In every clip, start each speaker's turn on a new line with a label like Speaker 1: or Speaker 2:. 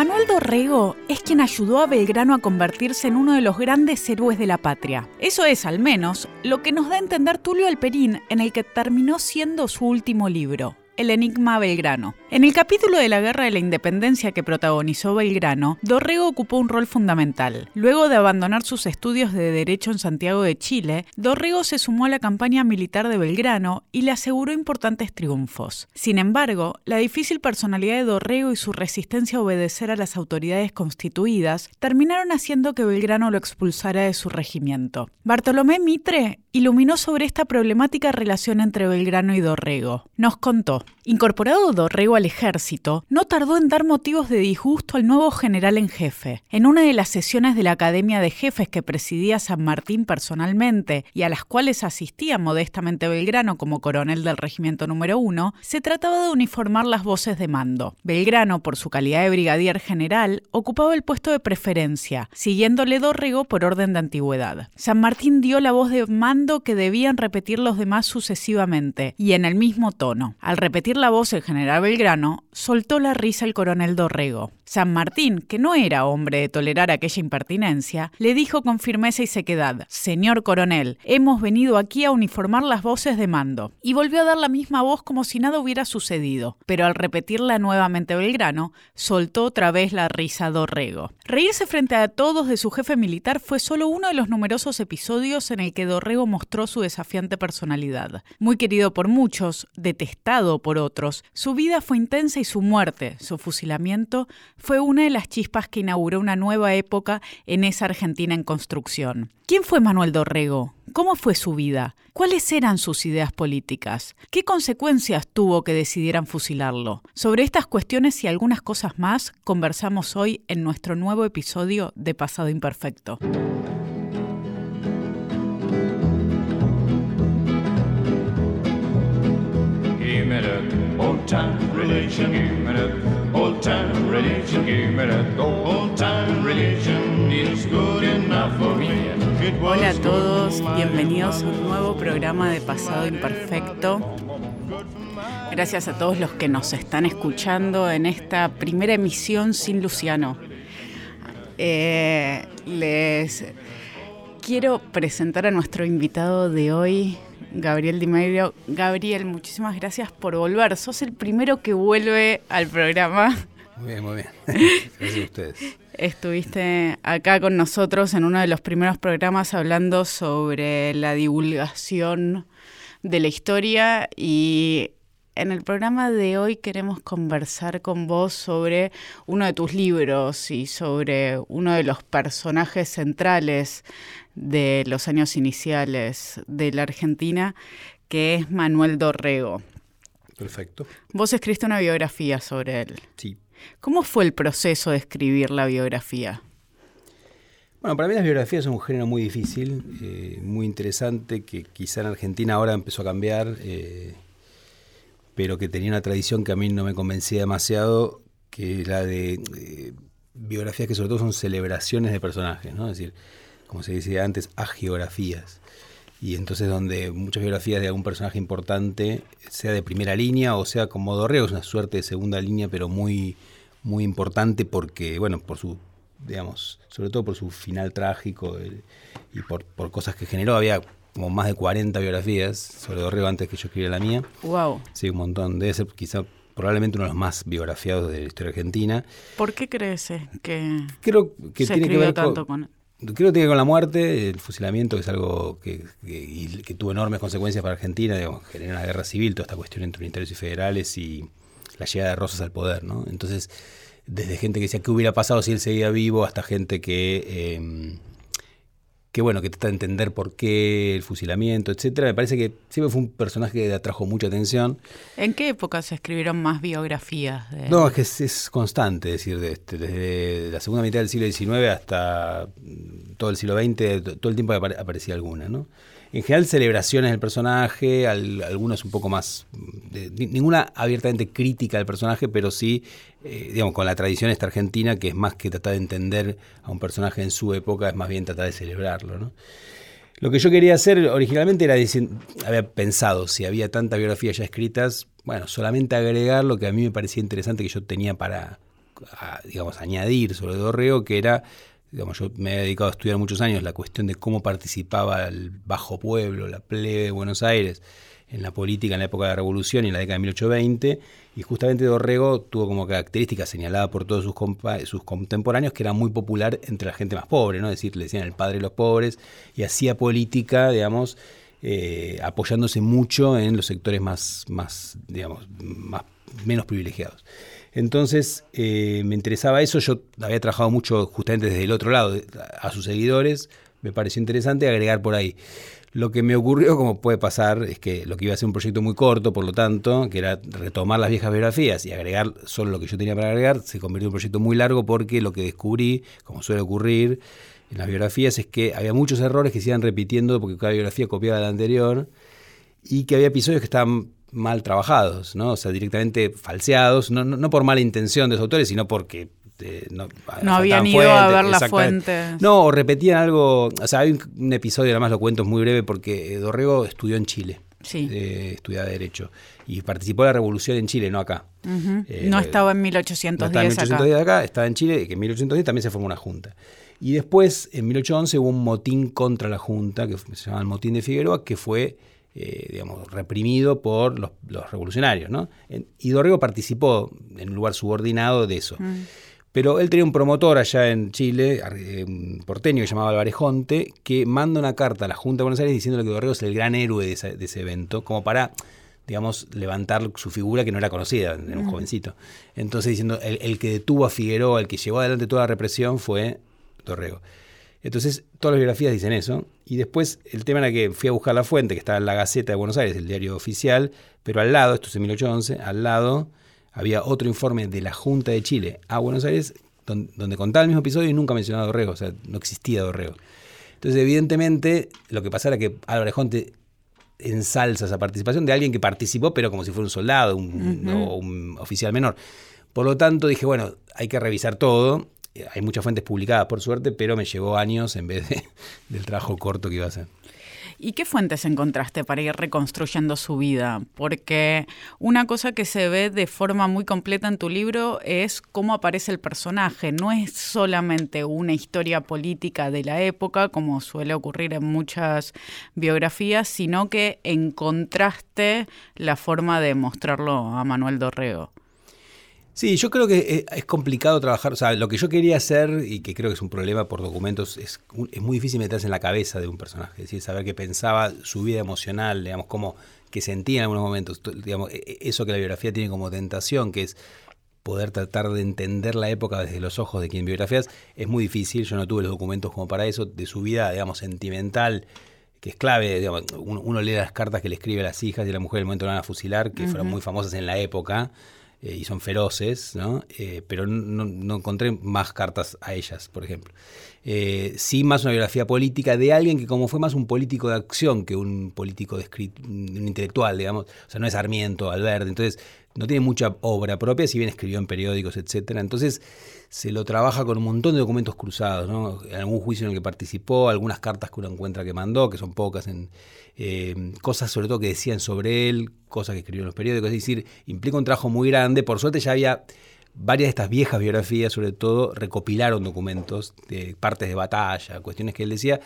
Speaker 1: Manuel Dorrego es quien ayudó a Belgrano a convertirse en uno de los grandes héroes de la patria. Eso es, al menos, lo que nos da a entender Tulio Alperín en el que terminó siendo su último libro. El Enigma Belgrano. En el capítulo de la Guerra de la Independencia que protagonizó Belgrano, Dorrego ocupó un rol fundamental. Luego de abandonar sus estudios de Derecho en Santiago de Chile, Dorrego se sumó a la campaña militar de Belgrano y le aseguró importantes triunfos. Sin embargo, la difícil personalidad de Dorrego y su resistencia a obedecer a las autoridades constituidas terminaron haciendo que Belgrano lo expulsara de su regimiento. Bartolomé Mitre iluminó sobre esta problemática relación entre Belgrano y Dorrego. Nos contó. Incorporado Dorrego al ejército, no tardó en dar motivos de disgusto al nuevo general en jefe. En una de las sesiones de la Academia de Jefes que presidía San Martín personalmente y a las cuales asistía modestamente Belgrano como coronel del regimiento número uno, se trataba de uniformar las voces de mando. Belgrano, por su calidad de brigadier general, ocupaba el puesto de preferencia, siguiéndole Dorrego por orden de antigüedad. San Martín dio la voz de mando que debían repetir los demás sucesivamente y en el mismo tono. Al repetir la voz el general Belgrano, soltó la risa el coronel Dorrego. San Martín, que no era hombre de tolerar aquella impertinencia, le dijo con firmeza y sequedad, Señor coronel, hemos venido aquí a uniformar las voces de mando. Y volvió a dar la misma voz como si nada hubiera sucedido, pero al repetirla nuevamente Belgrano, soltó otra vez la risa Dorrego. Reírse frente a todos de su jefe militar fue solo uno de los numerosos episodios en el que Dorrego mostró su desafiante personalidad. Muy querido por muchos, detestado por otros, su vida fue intensa y su muerte, su fusilamiento, fue una de las chispas que inauguró una nueva época en esa Argentina en construcción. ¿Quién fue Manuel Dorrego? ¿Cómo fue su vida? ¿Cuáles eran sus ideas políticas? ¿Qué consecuencias tuvo que decidieran fusilarlo? Sobre estas cuestiones y algunas cosas más conversamos hoy en nuestro nuevo episodio de Pasado Imperfecto. Hola a todos, bienvenidos a un nuevo programa de Pasado Imperfecto. Gracias a todos los que nos están escuchando en esta primera emisión sin Luciano. Eh, les quiero presentar a nuestro invitado de hoy, Gabriel Di Medio. Gabriel, muchísimas gracias por volver. Sos el primero que vuelve al programa.
Speaker 2: Muy bien, muy bien. Gracias a ustedes.
Speaker 1: Estuviste acá con nosotros en uno de los primeros programas hablando sobre la divulgación de la historia y en el programa de hoy queremos conversar con vos sobre uno de tus libros y sobre uno de los personajes centrales de los años iniciales de la Argentina, que es Manuel Dorrego.
Speaker 2: Perfecto.
Speaker 1: Vos escribiste una biografía sobre él.
Speaker 2: Sí.
Speaker 1: ¿Cómo fue el proceso de escribir la biografía?
Speaker 2: Bueno, para mí las biografías son un género muy difícil, eh, muy interesante, que quizá en Argentina ahora empezó a cambiar, eh, pero que tenía una tradición que a mí no me convencía demasiado, que la de eh, biografías que sobre todo son celebraciones de personajes, ¿no? Es decir, como se decía antes, agiografías. Y entonces donde muchas biografías de algún personaje importante, sea de primera línea o sea como Dorrego, es una suerte de segunda línea, pero muy, muy importante porque, bueno, por su, digamos, sobre todo por su final trágico y por, por cosas que generó. Había como más de 40 biografías sobre Dorrego antes que yo escribiera la mía.
Speaker 1: Wow.
Speaker 2: Sí, un montón. Debe ser quizá probablemente uno de los más biografiados de la historia argentina.
Speaker 1: ¿Por qué crees eh, que,
Speaker 2: Creo que
Speaker 1: se
Speaker 2: tiene que ver
Speaker 1: tanto
Speaker 2: con,
Speaker 1: con...
Speaker 2: Creo que tiene con la muerte, el fusilamiento, que es algo que, que- que tuvo enormes consecuencias para Argentina, digamos, generó una guerra civil, toda esta cuestión entre unitarios y federales y la llegada de Rosas al poder, ¿no? Entonces, desde gente que decía qué hubiera pasado si él seguía vivo, hasta gente que, eh, que bueno, que trata de entender por qué el fusilamiento, etcétera. Me parece que siempre fue un personaje que atrajo mucha atención.
Speaker 1: ¿En qué época se escribieron más biografías? de-
Speaker 2: No, es que es, es constante, es decir, de este, desde la segunda mitad del siglo XIX hasta mm, todo el siglo XX, todo el tiempo apare- aparecía alguna, ¿no? En general, celebraciones del personaje, al- algunas un poco más. mm, ninguna abiertamente crítica al personaje, pero sí, eh, digamos, con la tradición esta argentina, que es más que tratar de entender a un personaje en su época, es más bien tratar de celebrarlo, ¿no? Lo que yo quería hacer originalmente era decir, había pensado, si había tantas biografías ya escritas, bueno, solamente agregar lo que a mí me parecía interesante que yo tenía para digamos, añadir sobre Dorrego, que era, digamos, yo me he dedicado a estudiar muchos años la cuestión de cómo participaba el bajo pueblo, la plebe de Buenos Aires en la política en la época de la Revolución y en la década de 1820, y justamente Dorrego tuvo como característica señalada por todos sus, sus contemporáneos que era muy popular entre la gente más pobre, ¿no? es decir, le decían el padre de los pobres, y hacía política, digamos, eh, apoyándose mucho en los sectores más, más digamos, más, menos privilegiados. Entonces eh, me interesaba eso, yo había trabajado mucho justamente desde el otro lado, a sus seguidores, me pareció interesante agregar por ahí. Lo que me ocurrió, como puede pasar, es que lo que iba a ser un proyecto muy corto, por lo tanto, que era retomar las viejas biografías y agregar solo lo que yo tenía para agregar, se convirtió en un proyecto muy largo porque lo que descubrí, como suele ocurrir, en las biografías es que había muchos errores que se iban repitiendo porque cada biografía copiaba la anterior y que había episodios que estaban mal trabajados, ¿no? O sea, directamente falseados, no, no, por mala intención de los autores, sino porque
Speaker 1: eh, no, no habían ido a ver la fuente.
Speaker 2: No, o repetían algo, o sea, hay un, episodio, además lo cuento, es muy breve, porque Dorrego estudió en Chile. Sí. Eh, estudiaba Derecho. Y participó de la revolución en Chile, no acá.
Speaker 1: Eh, no estaba en 1810 no estaba
Speaker 2: en 1810 acá. estaba en Chile, que en 1810 también se formó una junta. Y después, en 1811, hubo un motín contra la Junta, que se llamaba el motín de Figueroa, que fue, eh, digamos, reprimido por los, revolucionarios. ¿no? y Dorrego participó en un lugar subordinado de eso. Mm. Pero él tenía un promotor allá en Chile, un porteño que se llamaba Álvarez Jonte, que manda una carta a la Junta de Buenos Aires diciéndole que Dorrego es el gran héroe de, ese evento, como para digamos, levantar su figura que no era conocida, era un jovencito. Entonces diciendo, el, el, que detuvo a Figueroa, el que llevó adelante toda la represión fue Dorrego. Entonces, todas las biografías dicen eso. Y después, el tema era que fui a buscar la fuente, que estaba en la Gaceta de Buenos Aires, el diario oficial, pero al lado, esto es en 1811, al lado había otro informe de la Junta de Chile a Buenos Aires, donde, contaba el mismo episodio y nunca mencionaba a Dorrego, o sea, no existía Dorrego. Entonces, evidentemente, lo que pasaba era que Álvarez Jonte ensalza esa participación de alguien que participó, pero como si fuera un soldado un, o un oficial menor. Por lo tanto, dije, bueno, hay que revisar todo hay muchas fuentes publicadas, por suerte, pero me llevó años en vez de, del trabajo corto que iba a hacer.
Speaker 1: ¿Y qué fuentes encontraste para ir reconstruyendo su vida? Porque una cosa que se ve de forma muy completa en tu libro es cómo aparece el personaje. No es solamente una historia política de la época, como suele ocurrir en muchas biografías, sino que encontraste la forma de mostrarlo a Manuel Dorrego.
Speaker 2: Sí, yo creo que eh, es complicado trabajar, o sea, lo que yo quería hacer, y que creo que es un problema por documentos, es, es muy difícil meterse en la cabeza de un personaje, es decir, saber qué pensaba, su vida emocional, digamos, cómo que sentía en algunos momentos, digamos, e, e, eso que la biografía tiene como tentación, que es poder tratar de entender la época desde los ojos de quien biografías, es muy difícil, yo no tuve los documentos como para eso, de su vida, digamos, sentimental, que es clave, digamos, uno, lee las cartas que le escribe a las hijas y a la mujer en el momento de van a fusilar, que fueron muy famosas en la época, eh, y son feroces, ¿no? Eh, pero no, encontré más cartas a ellas, por ejemplo. Eh, sí, más una biografía política de alguien que como fue más un político de acción que un político de un intelectual, digamos, o sea, no es Sarmiento, Alberti, entonces no tiene mucha obra propia, si bien escribió en periódicos, etcétera. Entonces se lo trabaja con un montón de documentos cruzados, ¿no? algún juicio en el que participó, algunas cartas que uno encuentra que mandó, que son pocas, en eh, cosas sobre todo que decían sobre él, cosas que escribió en los periódicos, es decir, implica un trabajo muy grande. Por suerte ya había varias de estas viejas biografías, sobre todo, recopilaron documentos de partes de batalla, cuestiones que él decía,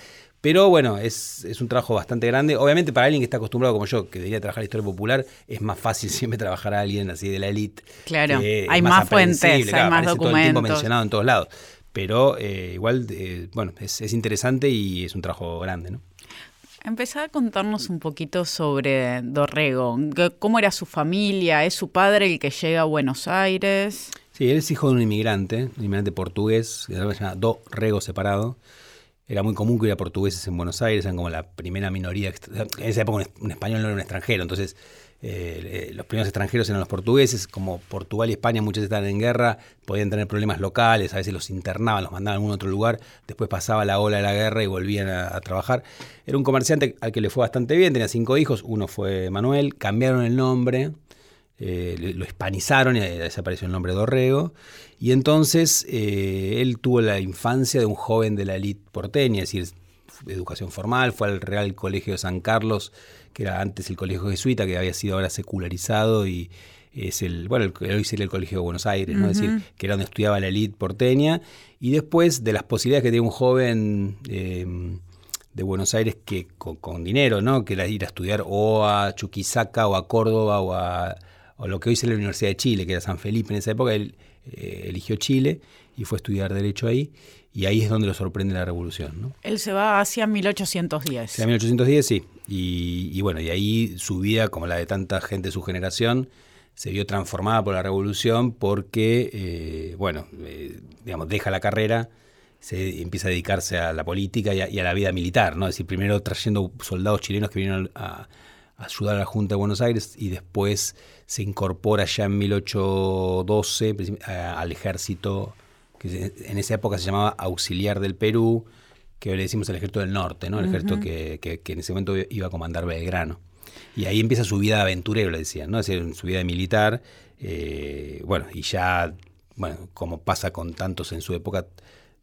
Speaker 2: pero bueno, es, es, un trabajo bastante grande. Obviamente para alguien que está acostumbrado como yo, que debería trabajar historia popular, es más fácil siempre trabajar a alguien así de la élite.
Speaker 1: Claro, hay más, fuentes, hay más documentos. Todo el tiempo
Speaker 2: mencionado en todos lados. Pero eh, igual, eh, bueno, es, es, interesante y es un trabajo grande, ¿no?
Speaker 1: Empezá a contarnos un poquito sobre Dorrego. ¿Cómo era su familia? ¿Es su padre el que llega a Buenos Aires?
Speaker 2: Sí, él es hijo de un inmigrante, un inmigrante portugués, que se llama Dorrego separado era muy común que hubiera portugueses en Buenos Aires, eran como la primera minoría. En esa época un español no era un extranjero, entonces eh, los primeros extranjeros eran los portugueses, como Portugal y España muchos estaban en guerra, podían tener problemas locales, a veces los internaban, los mandaban a algún otro lugar, después pasaba la ola de la guerra y volvían a, trabajar. Era un comerciante al que le fue bastante bien, tenía cinco hijos, uno fue Manuel, cambiaron el nombre, eh, lo hispanizaron y desapareció el nombre Dorrego. Y entonces eh, él tuvo la infancia de un joven de la élite porteña, es decir, educación formal, fue al Real Colegio de San Carlos, que era antes el colegio jesuita, que había sido ahora secularizado y es el, bueno, el, hoy sería el Colegio de Buenos Aires, ¿no? Es decir, que era donde estudiaba la élite porteña, y después de las posibilidades que tiene un joven eh, de Buenos Aires que con, dinero, ¿no? Que era ir a estudiar o a Chuquisaca o a Córdoba o a lo que hoy es la Universidad de Chile, que era San Felipe en esa época, él eh, eligió Chile y fue a estudiar Derecho ahí, y ahí es donde lo sorprende la revolución. ¿no?
Speaker 1: Él se va hacia 1810.
Speaker 2: Hacia 1810, sí. Y, bueno, y ahí su vida, como la de tanta gente de su generación, se vio transformada por la revolución porque, eh, bueno, eh, digamos, deja la carrera, se empieza a dedicarse a la política y a, la vida militar, ¿no? Es decir, primero trayendo soldados chilenos que vinieron a, ayudar a la Junta de Buenos Aires y después se incorpora ya en 1812 al ejército, que en esa época se llamaba Auxiliar del Perú, que hoy le decimos el ejército del norte, ¿no? el ejército que, en ese momento iba a comandar Belgrano. Y ahí empieza su vida aventurero, le decían, ¿no? es decir, su vida de militar. Eh, bueno, y ya, bueno, como pasa con tantos en su época,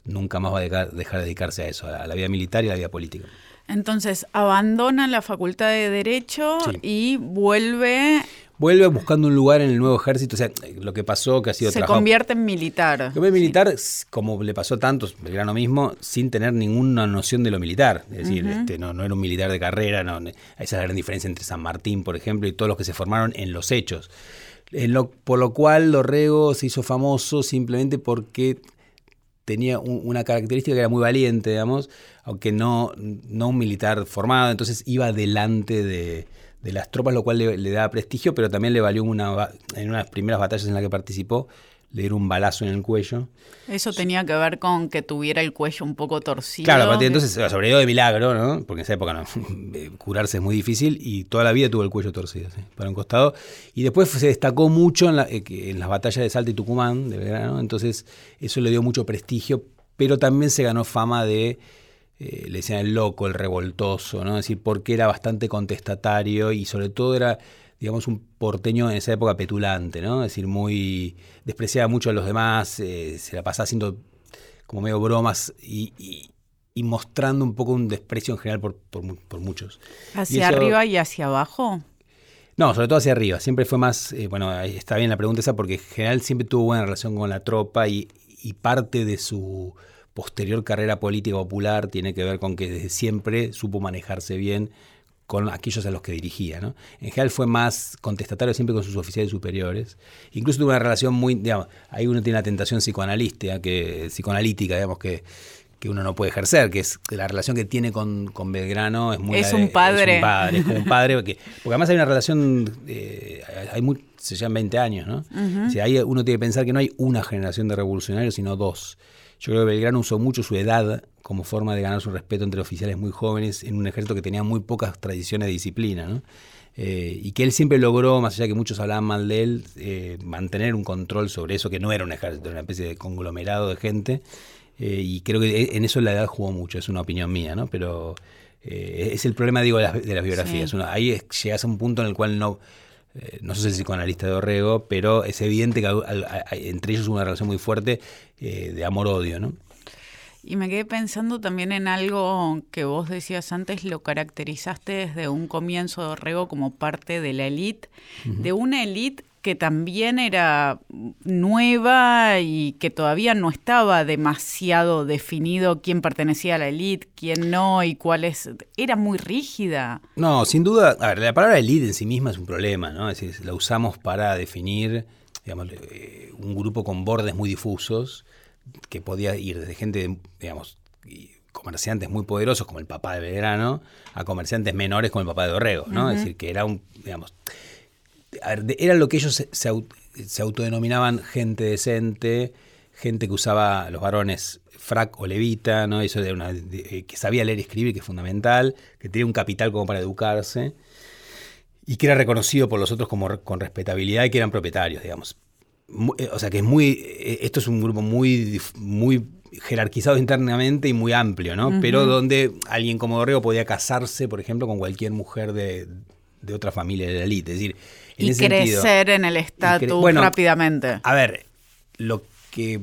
Speaker 2: nunca más va a dejar, de dedicarse a eso, a la vida militar y a la vida política.
Speaker 1: Entonces, abandona la facultad de Derecho y vuelve
Speaker 2: vuelve buscando un lugar en el nuevo ejército. O sea, lo que pasó, que ha sido
Speaker 1: Se convierte en militar. Se
Speaker 2: convierte en militar, como le pasó a tantos, Belgrano mismo, sin tener ninguna noción de lo militar. Es decir, este, no, era un militar de carrera. No, esa es la gran diferencia entre San Martín, por ejemplo, y todos los que se formaron en los hechos. por lo cual Dorrego se hizo famoso simplemente porque tenía una característica que era muy valiente, digamos, aunque no, no un militar formado, entonces iba delante de, de las tropas, lo cual le, da prestigio, pero también le valió una, en unas primeras batallas en las que participó, le dieron un balazo en el cuello.
Speaker 1: Eso tenía que ver con que tuviera el cuello un poco torcido.
Speaker 2: Claro, a partir de entonces sobrevivió de milagro, ¿no? Porque en esa época no, curarse es muy difícil y toda la vida tuvo el cuello torcido, ¿sí? para un costado. Y después se destacó mucho en, eh, en las batallas de Salta y Tucumán, de Belgrano, entonces eso le dio mucho prestigio, pero también se ganó fama de eh, le decían el loco, el revoltoso, ¿no? Es decir, porque era bastante contestatario y sobre todo era, digamos, un porteño en esa época petulante, ¿no? Es decir, muy. despreciaba mucho a los demás, eh, se la pasaba haciendo como medio bromas y, mostrando un poco un desprecio en general por, por, muchos.
Speaker 1: ¿Hacia arriba y hacia abajo?
Speaker 2: No, sobre todo hacia arriba. Siempre fue más, eh, bueno, está bien la pregunta esa porque en general siempre tuvo buena relación con la tropa y parte de su posterior carrera política popular tiene que ver con que desde siempre supo manejarse bien con aquellos a los que dirigía. ¿no? En general fue más contestatario siempre con sus oficiales superiores. Incluso tuvo una relación muy, digamos, ahí uno tiene la tentación psicoanalística, que, psicoanalítica, digamos, que, que uno no puede ejercer, que es la relación que tiene con, con Belgrano es muy...
Speaker 1: Es un padre.
Speaker 2: Es un padre, es como un padre, porque, porque además hay una relación, eh, hay muy, se llevan 20 años, ¿no? ahí uno tiene que pensar que no hay una generación de revolucionarios, sino dos. Yo creo que Belgrano usó mucho su edad como forma de ganar su respeto entre oficiales muy jóvenes en un ejército que tenía muy pocas tradiciones de disciplina, ¿no? Eh, y que él siempre logró, más allá que muchos hablaban mal de él, eh, mantener un control sobre eso, que no era un ejército, era una especie de conglomerado de gente. Eh, y creo que en eso la edad jugó mucho, es una opinión mía, ¿no? Pero es el problema, digo, de las, biografías. ahí llegas a un punto en el cual no eh, no soy el psicoanalista de Orrego, pero es evidente que entre ellos hubo una relación muy fuerte eh, de amor-odio, ¿no?
Speaker 1: Y me quedé pensando también en algo que vos decías antes, lo caracterizaste desde un comienzo de Orrego como parte de la élite, de una élite que también era nueva y que todavía no estaba demasiado definido quién pertenecía a la élite, quién no y cuál es. Era muy rígida.
Speaker 2: No, sin duda. A ver, la palabra élite en sí misma es un problema, ¿no? Es decir, la usamos para definir, digamos, eh, un grupo con bordes muy difusos que podía ir desde gente, digamos, comerciantes muy poderosos como el papá de Belgrano a comerciantes menores como el papá de Dorrego, ¿no? Es decir, que era un, digamos era lo que ellos se, autodenominaban gente decente, gente que usaba los varones frac o levita, ¿no? Eso de una, eh, que sabía leer y escribir, que es fundamental, que tenía un capital como para educarse, y que era reconocido por los otros como con respetabilidad y que eran propietarios, digamos. Eh, o sea que es muy. Eh, esto es un grupo muy, muy jerarquizado internamente y muy amplio, ¿no? Pero donde alguien como Dorrego podía casarse, por ejemplo, con cualquier mujer de, de otra familia de la élite. Es decir,
Speaker 1: y crecer en el estatus rápidamente.
Speaker 2: A ver, lo que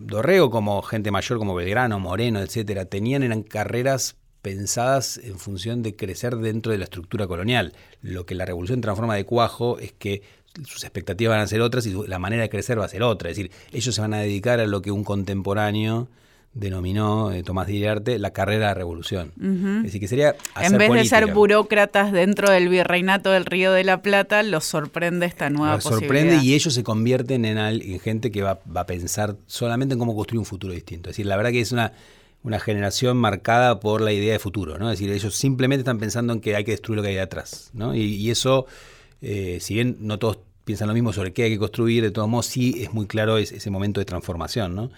Speaker 2: Dorrego como gente mayor como Belgrano, Moreno, etcétera, tenían eran carreras pensadas en función de crecer dentro de la estructura colonial. Lo que la revolución transforma de cuajo es que sus expectativas van a ser otras y la manera de crecer va a ser otra. Es decir, ellos se van a dedicar a lo que un contemporáneo denominó eh, Tomás Iriarte la carrera de revolución. Es decir, que sería
Speaker 1: En vez de ser burócratas dentro del virreinato del Río de la Plata, los sorprende esta nueva
Speaker 2: los sorprende y ellos se convierten en, en gente que va, va, a pensar solamente en cómo construir un futuro distinto. Es decir, la verdad que es una, una generación marcada por la idea de futuro, ¿no? Es decir, ellos simplemente están pensando en que hay que destruir lo que hay atrás, ¿no? Y, eso, eh, si bien no todos piensan lo mismo sobre qué hay que construir, de todos modos sí es muy claro ese momento de transformación, ¿no?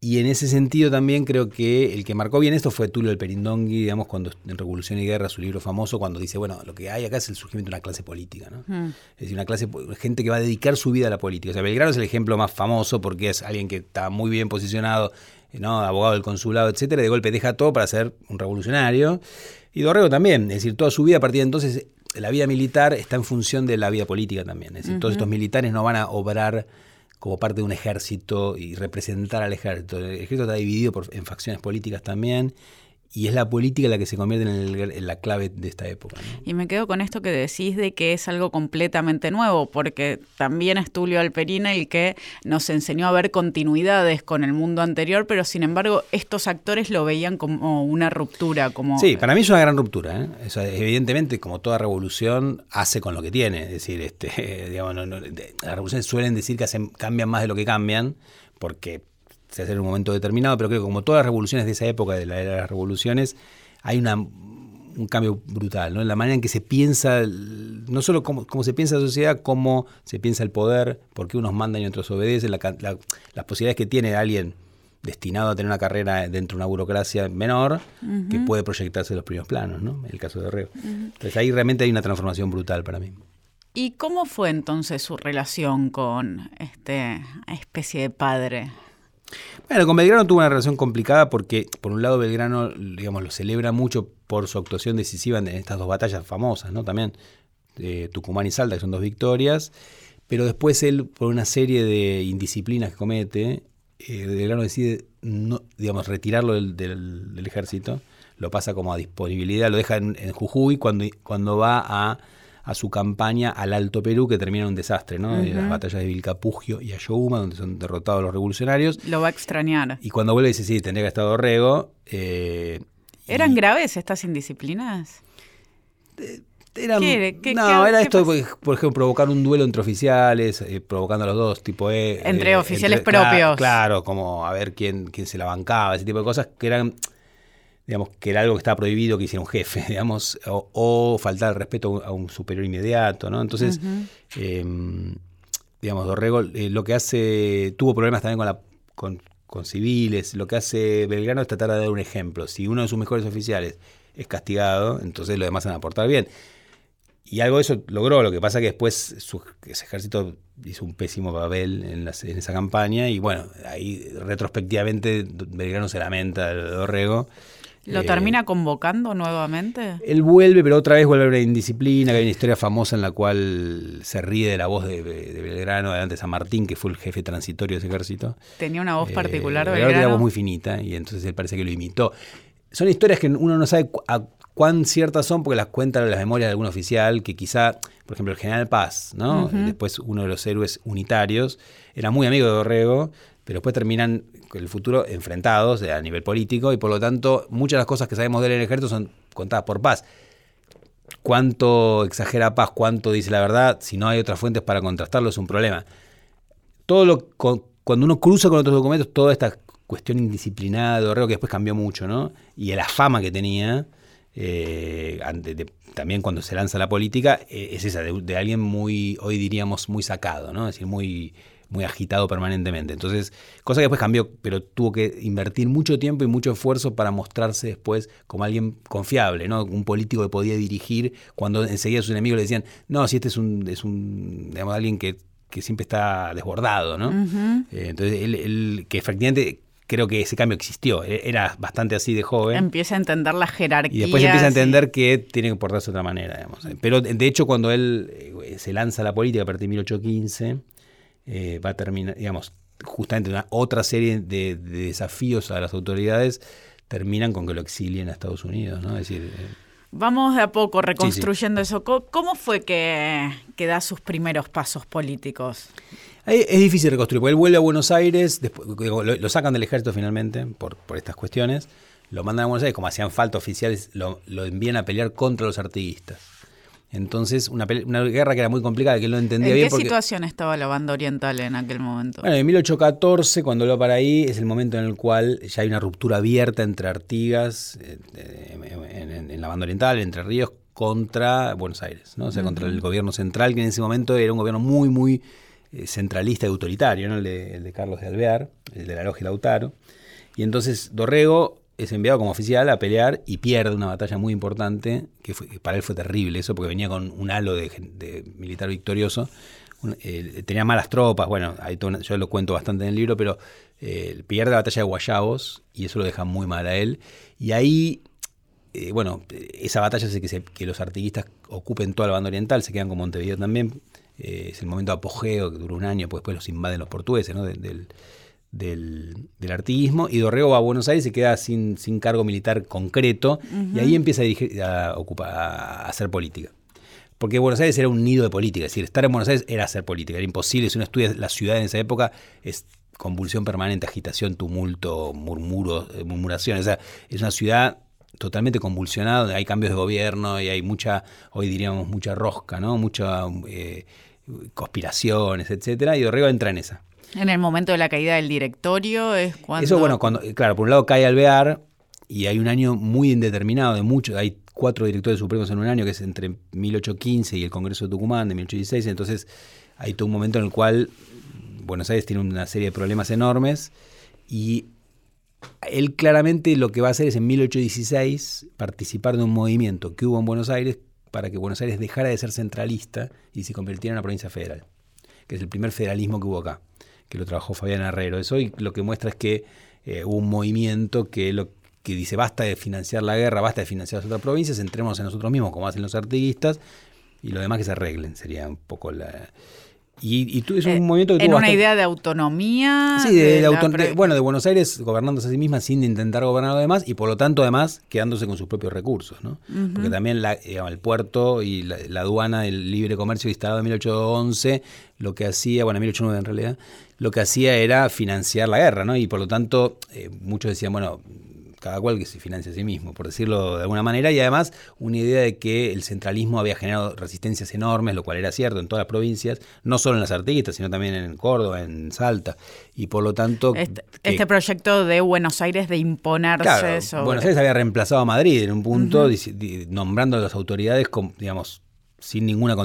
Speaker 2: Y en ese sentido también creo que el que marcó bien esto fue Tulio el Perindongui, digamos, cuando en Revolución y Guerra, su libro famoso, cuando dice, bueno, lo que hay acá es el surgimiento de una clase política, ¿no? Es decir, una clase, gente que va a dedicar su vida a la política. O sea, Belgrano es el ejemplo más famoso porque es alguien que está muy bien posicionado, ¿no? Abogado del consulado, etcétera, y de golpe deja todo para ser un revolucionario. Y Dorrego también, es decir, toda su vida a partir de entonces, la vida militar está en función de la vida política también. Es decir, todos estos militares no van a obrar como parte de un ejército y representar al ejército. El ejército está dividido por, en facciones políticas también y es la política la que se convierte en, la clave de esta época.
Speaker 1: Y me quedo con esto que decís de que es algo completamente nuevo, porque también es Tulio Alperina el que nos enseñó a ver continuidades con el mundo anterior, pero sin embargo estos actores lo veían como una ruptura. Como...
Speaker 2: Sí, para mí es una gran ruptura. ¿eh? evidentemente, como toda revolución, hace con lo que tiene. Es decir, este, digamos, las revoluciones suelen decir que hacen, cambian más de lo que cambian, porque se hace en un momento determinado, pero creo que como todas las revoluciones de esa época, de la era de las revoluciones, hay una, un cambio brutal, ¿no? En la manera en que se piensa, no solo cómo, se piensa la sociedad, cómo se piensa el poder, por qué unos mandan y otros obedecen, las posibilidades que tiene alguien destinado a tener una carrera dentro de una burocracia menor, que puede proyectarse en los primeros planos, ¿no? En el caso de Reo. Entonces ahí realmente hay una transformación brutal para mí.
Speaker 1: ¿Y cómo fue entonces su relación con este especie de padre?
Speaker 2: Bueno, con Belgrano tuvo una relación complicada porque, por un lado, Belgrano, digamos, lo celebra mucho por su actuación decisiva en estas dos batallas famosas, ¿no? También Tucumán y Salta, que son dos victorias, pero después él, por una serie de indisciplinas que comete, eh, Belgrano decide, no, digamos, retirarlo del, ejército, lo pasa como a disponibilidad, lo deja en, en Jujuy cuando, cuando va a a su campaña al Alto Perú, que termina en un desastre, ¿no? Las batallas de Vilcapugio y Ayohuma, donde son derrotados los revolucionarios.
Speaker 1: Lo va a extrañar.
Speaker 2: Y cuando vuelve dice, sí, tendría que estar Dorrego. Eh,
Speaker 1: ¿Eran graves estas indisciplinas?
Speaker 2: Eh, no, era esto, por ejemplo, provocar un duelo entre oficiales, eh, provocando a los dos, tipo...
Speaker 1: entre oficiales propios.
Speaker 2: Claro, como a ver quién, quién se la bancaba, ese tipo de cosas que eran digamos, que era algo que estaba prohibido que hiciera un jefe, digamos, o, faltar el respeto a un superior inmediato, ¿no? Entonces, em, digamos, Dorrego eh, lo que hace, tuvo problemas también con, la, con, civiles, lo que hace Belgrano es tratar de dar un ejemplo. Si uno de sus mejores oficiales es castigado, entonces los demás van a aportar bien. Y algo de eso logró, lo que pasa que después su, ese ejército hizo un pésimo papel en, en esa campaña y bueno, ahí retrospectivamente Belgrano se lamenta de Dorrego
Speaker 1: ¿Lo eh, termina convocando nuevamente?
Speaker 2: Él vuelve, pero otra vez vuelve a la indisciplina, que hay una historia famosa en la cual se ríe de la voz de, Belgrano, de San Martín, que fue el jefe transitorio de ese ejército.
Speaker 1: Tenía una voz eh, particular,
Speaker 2: Belgrano. Tenía una voz muy finita, y entonces él parece que lo imitó. Son historias que uno no sabe a cuán ciertas son, porque las cuentan las memorias de algún oficial, que quizá, por ejemplo, el general Paz, ¿no? Después uno de los héroes unitarios, era muy amigo de Dorrego, pero después terminan en el futuro enfrentados a nivel político y por lo tanto muchas de las cosas que sabemos de él en el ejército son contadas por paz. Cuánto exagera Paz, cuánto dice la verdad, si no hay otras fuentes para contrastarlo es un problema. Todo lo cuando uno cruza con otros documentos, toda esta cuestión indisciplinada de Orrego que después cambió mucho, ¿no? Y la fama que tenía, eh, también cuando se lanza la política, eh, es esa, de, de, alguien muy, hoy diríamos, muy sacado, ¿no? Es decir, muy muy agitado permanentemente. Entonces, cosa que después cambió, pero tuvo que invertir mucho tiempo y mucho esfuerzo para mostrarse después como alguien confiable, ¿no? Un político que podía dirigir cuando enseguida sus enemigos le decían, no, si este es un, es un digamos, alguien que, siempre está desbordado, ¿no? Eh, entonces, él, que efectivamente creo que ese cambio existió. E, era bastante así de joven.
Speaker 1: Empieza a entender la jerarquía.
Speaker 2: Y después empieza a entender que tiene que portarse de otra manera, digamos. Pero de hecho, cuando él eh, se lanza a la política a partir de 1815, eh, va a terminar, digamos, justamente una otra serie de, desafíos a las autoridades terminan con que lo exilien a Estados Unidos, ¿no? Es decir, eh,
Speaker 1: Vamos de a poco reconstruyendo eso. ¿Cómo fue que, que da sus primeros pasos políticos?
Speaker 2: Es difícil reconstruir, porque él vuelve a Buenos Aires, después, lo, sacan del ejército finalmente por, por estas cuestiones, lo mandan a Buenos Aires, como hacían falta oficiales, lo, lo envían a pelear contra los artiguistas. Entonces, una, una, guerra que era muy complicada, que él no entendía bien.
Speaker 1: ¿En qué situación estaba la banda oriental en aquel momento?
Speaker 2: Bueno, en 1814, cuando lo para ahí, es el momento en el cual ya hay una ruptura abierta entre Artigas, eh, en, la banda oriental, entre Ríos, contra Buenos Aires, ¿no? O sea, contra el gobierno central, que en ese momento era un gobierno muy, muy eh, centralista y autoritario, ¿no? El de, el de Carlos de Alvear, el de la Logia Lautaro. Y entonces Dorrego es enviado como oficial a pelear y pierde una batalla muy importante, que, para él fue terrible eso, porque venía con un halo de, militar victorioso. Eh, tenía malas tropas, bueno, ahí yo lo cuento bastante en el libro, pero eh, pierde la batalla de Guayabos y eso lo deja muy mal a él. Y ahí, eh, bueno, esa batalla hace que, que los artiguistas ocupen toda la banda oriental, se quedan con Montevideo también. Es el momento de apogeo que duró un año, pues después los invaden los portugueses, ¿no? del, del, del, artiguismo y Dorrego va a Buenos Aires y se queda sin, sin cargo militar concreto y ahí empieza a, ocupar, a, hacer política. Porque Buenos Aires era un nido de política, es decir, estar en Buenos Aires era hacer política, era imposible. Si uno estudia la ciudad en esa época, es convulsión permanente, agitación, tumulto, murmuros, eh, murmuraciones. O sea, es una ciudad totalmente convulsionada, hay cambios de gobierno y hay mucha, hoy diríamos, mucha rosca, ¿no? Mucha eh, conspiraciones, etcétera, y Dorrego entra en esa.
Speaker 1: En el momento de la caída del directorio es cuando...
Speaker 2: Eso, bueno, cuando, claro, por un lado cae Alvear y hay un año muy indeterminado de muchos, hay cuatro directores supremos en un año, que es entre 1815 y el Congreso de Tucumán de 1816, entonces hay todo un momento en el cual Buenos Aires tiene una serie de problemas enormes y él claramente lo que va a hacer es en 1816 participar de un movimiento que hubo en Buenos Aires para que Buenos Aires dejara de ser centralista y se convirtiera en una provincia federal, que es el primer federalismo que hubo acá que lo trabajó Fabián Herrero. Eso lo que muestra es que eh, hubo un movimiento que lo que dice basta de financiar la guerra, basta de financiar las otras provincias, entremos en nosotros mismos como hacen los artiguistas y lo demás que se arreglen, sería un poco la... Y, tú, es un eh, movimiento que
Speaker 1: En una idea de autonomía.
Speaker 2: Sí, de, bueno, de Buenos Aires gobernándose a sí misma sin intentar gobernar lo demás y por lo tanto además quedándose con sus propios recursos, ¿no? Porque también la, el puerto y la, aduana del libre comercio instalado en 1811, lo que hacía, bueno, en 1809 en realidad, lo que hacía era financiar la guerra, ¿no? Y por lo tanto, eh, muchos decían, bueno, cada cual que se financia a sí mismo, por decirlo de alguna manera, y además una idea de que el centralismo había generado resistencias enormes, lo cual era cierto en todas las provincias, no solo en las artistas, sino también en Córdoba, en Salta, y por lo tanto...
Speaker 1: Este, este proyecto de Buenos Aires de imponerse
Speaker 2: claro, Buenos Aires había reemplazado a Madrid en un punto, nombrando a las autoridades, como, digamos, sin ninguna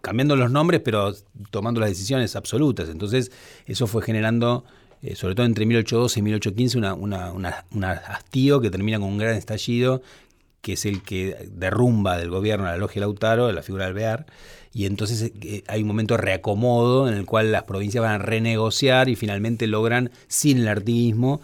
Speaker 2: cambiando los nombres pero tomando las decisiones absolutas. Entonces eso fue generando eh, sobre todo entre 1812 y 1815 una, una, hastío que termina con un gran estallido que es el que derrumba del gobierno a la logia Lautaro, la figura de Alvear, y entonces eh, hay un momento reacomodo en el cual las provincias van a renegociar y finalmente logran, sin el artiguismo,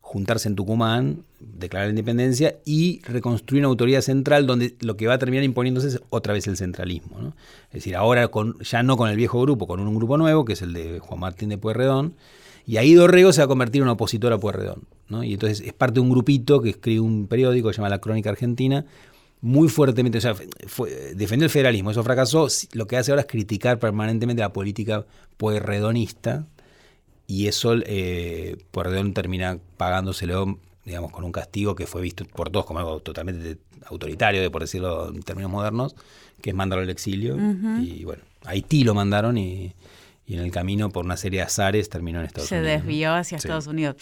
Speaker 2: juntarse en Tucumán, declarar la independencia y reconstruir una autoridad central donde lo que va a terminar imponiéndose es otra vez el centralismo. Es decir, ahora con, ya no con el viejo grupo, con un grupo nuevo, que es el de Juan Martín de Pueyrredón, y ahí Dorrego se va a convertir en un opositor a Pueyrredón. Y entonces es parte de un grupito que escribe un periódico que se llama La Crónica Argentina, muy fuertemente, o sea, defendió el federalismo, eso fracasó, lo que hace ahora es criticar permanentemente la política pueyrredonista, y eso eh, Pueyrredón termina pagándoselo, digamos, con un castigo que fue visto por todos como algo totalmente autoritario, de por decirlo en términos modernos, que es mandarlo al exilio. Y bueno, Haití lo mandaron y, y en el camino, por una serie de azares, terminó en Estados
Speaker 1: Unidos. Se desvió hacia Estados Unidos.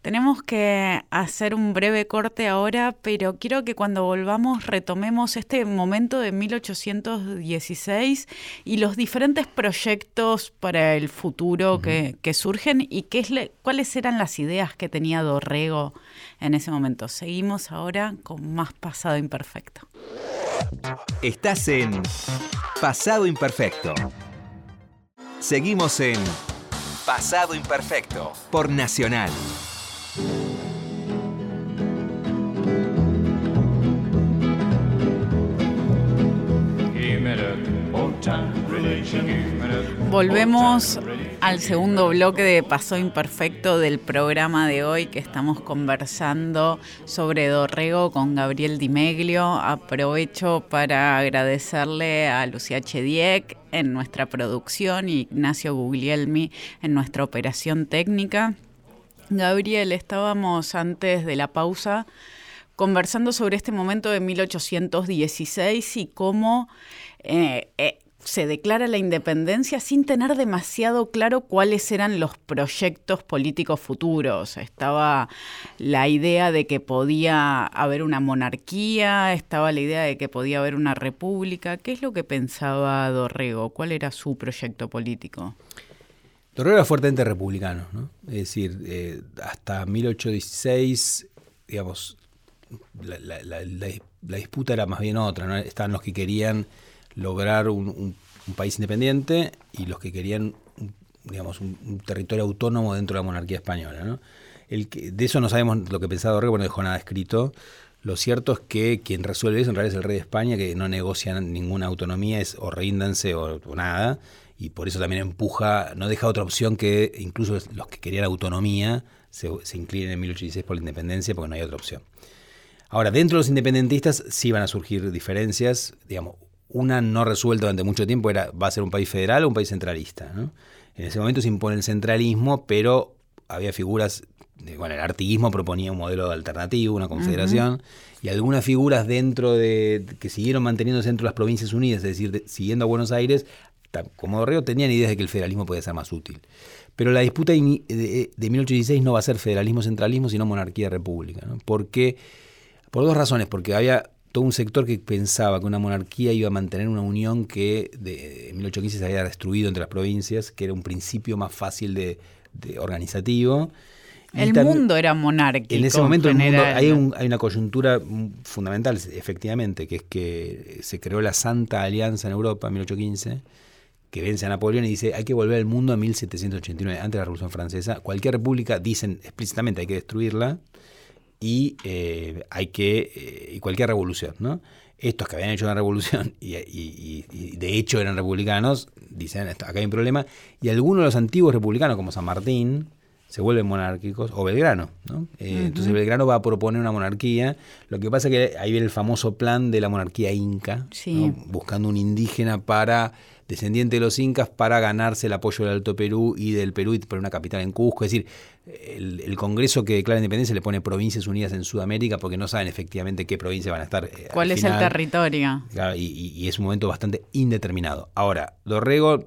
Speaker 1: Tenemos que hacer un breve corte ahora, pero quiero que cuando volvamos retomemos este momento de 1816 y los diferentes proyectos para el futuro que, surgen y qué es cuáles eran las ideas que tenía Dorrego en ese momento. Seguimos ahora con más Pasado Imperfecto.
Speaker 3: Estás en Pasado Imperfecto. Seguimos en Pasado Imperfecto. Por Nacional.
Speaker 1: Volvemos al segundo bloque de Paso Imperfecto del programa de hoy que estamos conversando sobre Dorrego con Gabriel Dimeglio. Aprovecho para agradecerle a Lucía Chediek en nuestra producción y Ignacio Guglielmi en nuestra operación técnica. Gabriel, estábamos antes de la pausa conversando sobre este momento de 1816 y cómo eh, eh, se declara la independencia sin tener demasiado claro cuáles eran los proyectos políticos futuros. Estaba la idea de que podía haber una monarquía, estaba la idea de que podía haber una república. ¿Qué es lo que pensaba Dorrego? ¿Cuál era su proyecto político?
Speaker 2: Dorrego era fuertemente republicano, ¿no? Es decir, eh, hasta 1816, digamos, la, disputa era más bien otra, ¿no? Estaban los que querían lograr un, país independiente y los que querían, digamos, un, territorio autónomo dentro de la monarquía española. El de eso no sabemos lo que pensaba Dorrego, no dejó nada escrito. Lo cierto es que quien resuelve eso en realidad es el rey de España, que no negocia ninguna autonomía, es o ríndanse o, nada, y por eso también empuja, no deja otra opción que incluso los que querían autonomía se, se inclinen en 1816 por la independencia, porque no hay otra opción. Ahora, dentro de los independentistas sí van a surgir diferencias, digamos, una no resuelta durante mucho tiempo era, ¿va a ser un país federal o un país centralista? En ese momento se impone el centralismo, pero había figuras, bueno, el artiguismo proponía un modelo alternativo, una confederación, y algunas figuras dentro de, que siguieron manteniéndose dentro de las provincias unidas, es decir, siguiendo a Buenos Aires, como Dorrego, tenían ideas de que el federalismo podía ser más útil. Pero la disputa de, 1816 no va a ser federalismo-centralismo, sino monarquía-república. ¿no? Porque, por dos razones, porque había todo un sector que pensaba que una monarquía iba a mantener una unión que de, en 1815 se había destruido entre las provincias, que era un principio más fácil de, organizativo.
Speaker 1: El mundo era monárquico.
Speaker 2: En ese momento hay, una coyuntura fundamental, efectivamente, que es que se creó la Santa Alianza en Europa en 1815, que vence a Napoleón y dice hay que volver al mundo a 1789, antes de la Revolución Francesa. Cualquier república, dicen explícitamente, hay que destruirla y eh, hay que eh, y cualquier revolución, ¿no? Estos que habían hecho una revolución y, de hecho eran republicanos, dicen, acá hay un problema, y algunos de los antiguos republicanos, como San Martín, se vuelven monárquicos, o Belgrano. ¿no? Eh, entonces Belgrano va a proponer una monarquía. Lo que pasa es que ahí viene el famoso plan de la monarquía inca, buscando un indígena para descendiente de los incas para ganarse el apoyo del Alto Perú y del Perú y poner una capital en Cusco. Es decir, el, Congreso que declara independencia le pone provincias unidas en Sudamérica porque no saben efectivamente qué provincias van a estar.
Speaker 1: Eh, ¿Cuál es el territorio?
Speaker 2: y, es un momento bastante indeterminado. Ahora, Dorrego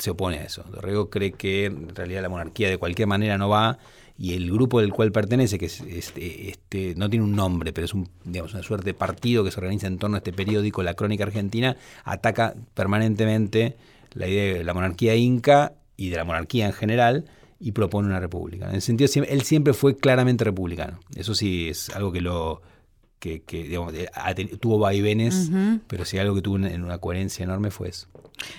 Speaker 2: se opone a eso. Dorrego cree que en realidad la monarquía de cualquier manera no va y el grupo del cual pertenece, que es, este, este, no tiene un nombre, pero es un, digamos, una suerte de partido que se organiza en torno a este periódico, La Crónica Argentina, ataca permanentemente la idea de la monarquía inca y de la monarquía en general y propone una república. En el sentido, él siempre fue claramente republicano. Eso sí es algo que lo que, digamos, tuvo vaivenes, pero sí algo que tuvo en una coherencia enorme fue eso.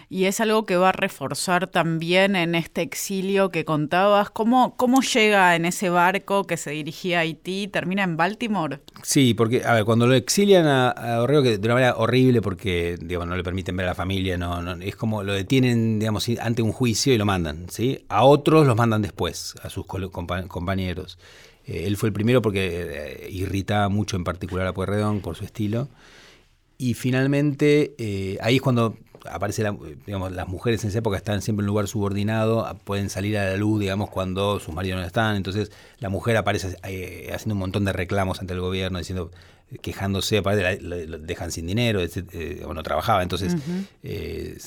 Speaker 1: Y es algo que va a reforzar también en este exilio que contabas. ¿Cómo, cómo llega en ese barco que se dirigía a Haití? ¿Termina en Baltimore?
Speaker 2: Sí, porque, a ver, cuando lo exilian a, a que de una manera horrible porque, digamos, no le permiten ver a la familia, no, no, es como lo detienen, digamos, ante un juicio y lo mandan, ¿sí? A otros los mandan después, a sus compañeros. Eh, él fue el primero porque eh, irritaba mucho en particular a Pueyrredón por su estilo. Y finalmente, eh, ahí es cuando aparece, digamos, las mujeres en esa época están siempre en un lugar subordinado, pueden salir a la luz, digamos, cuando sus maridos no están. Entonces, la mujer aparece haciendo un montón de reclamos ante el gobierno, diciendo quejándose, aparte lo dejan sin dinero, eh, o no trabajaba, entonces eh,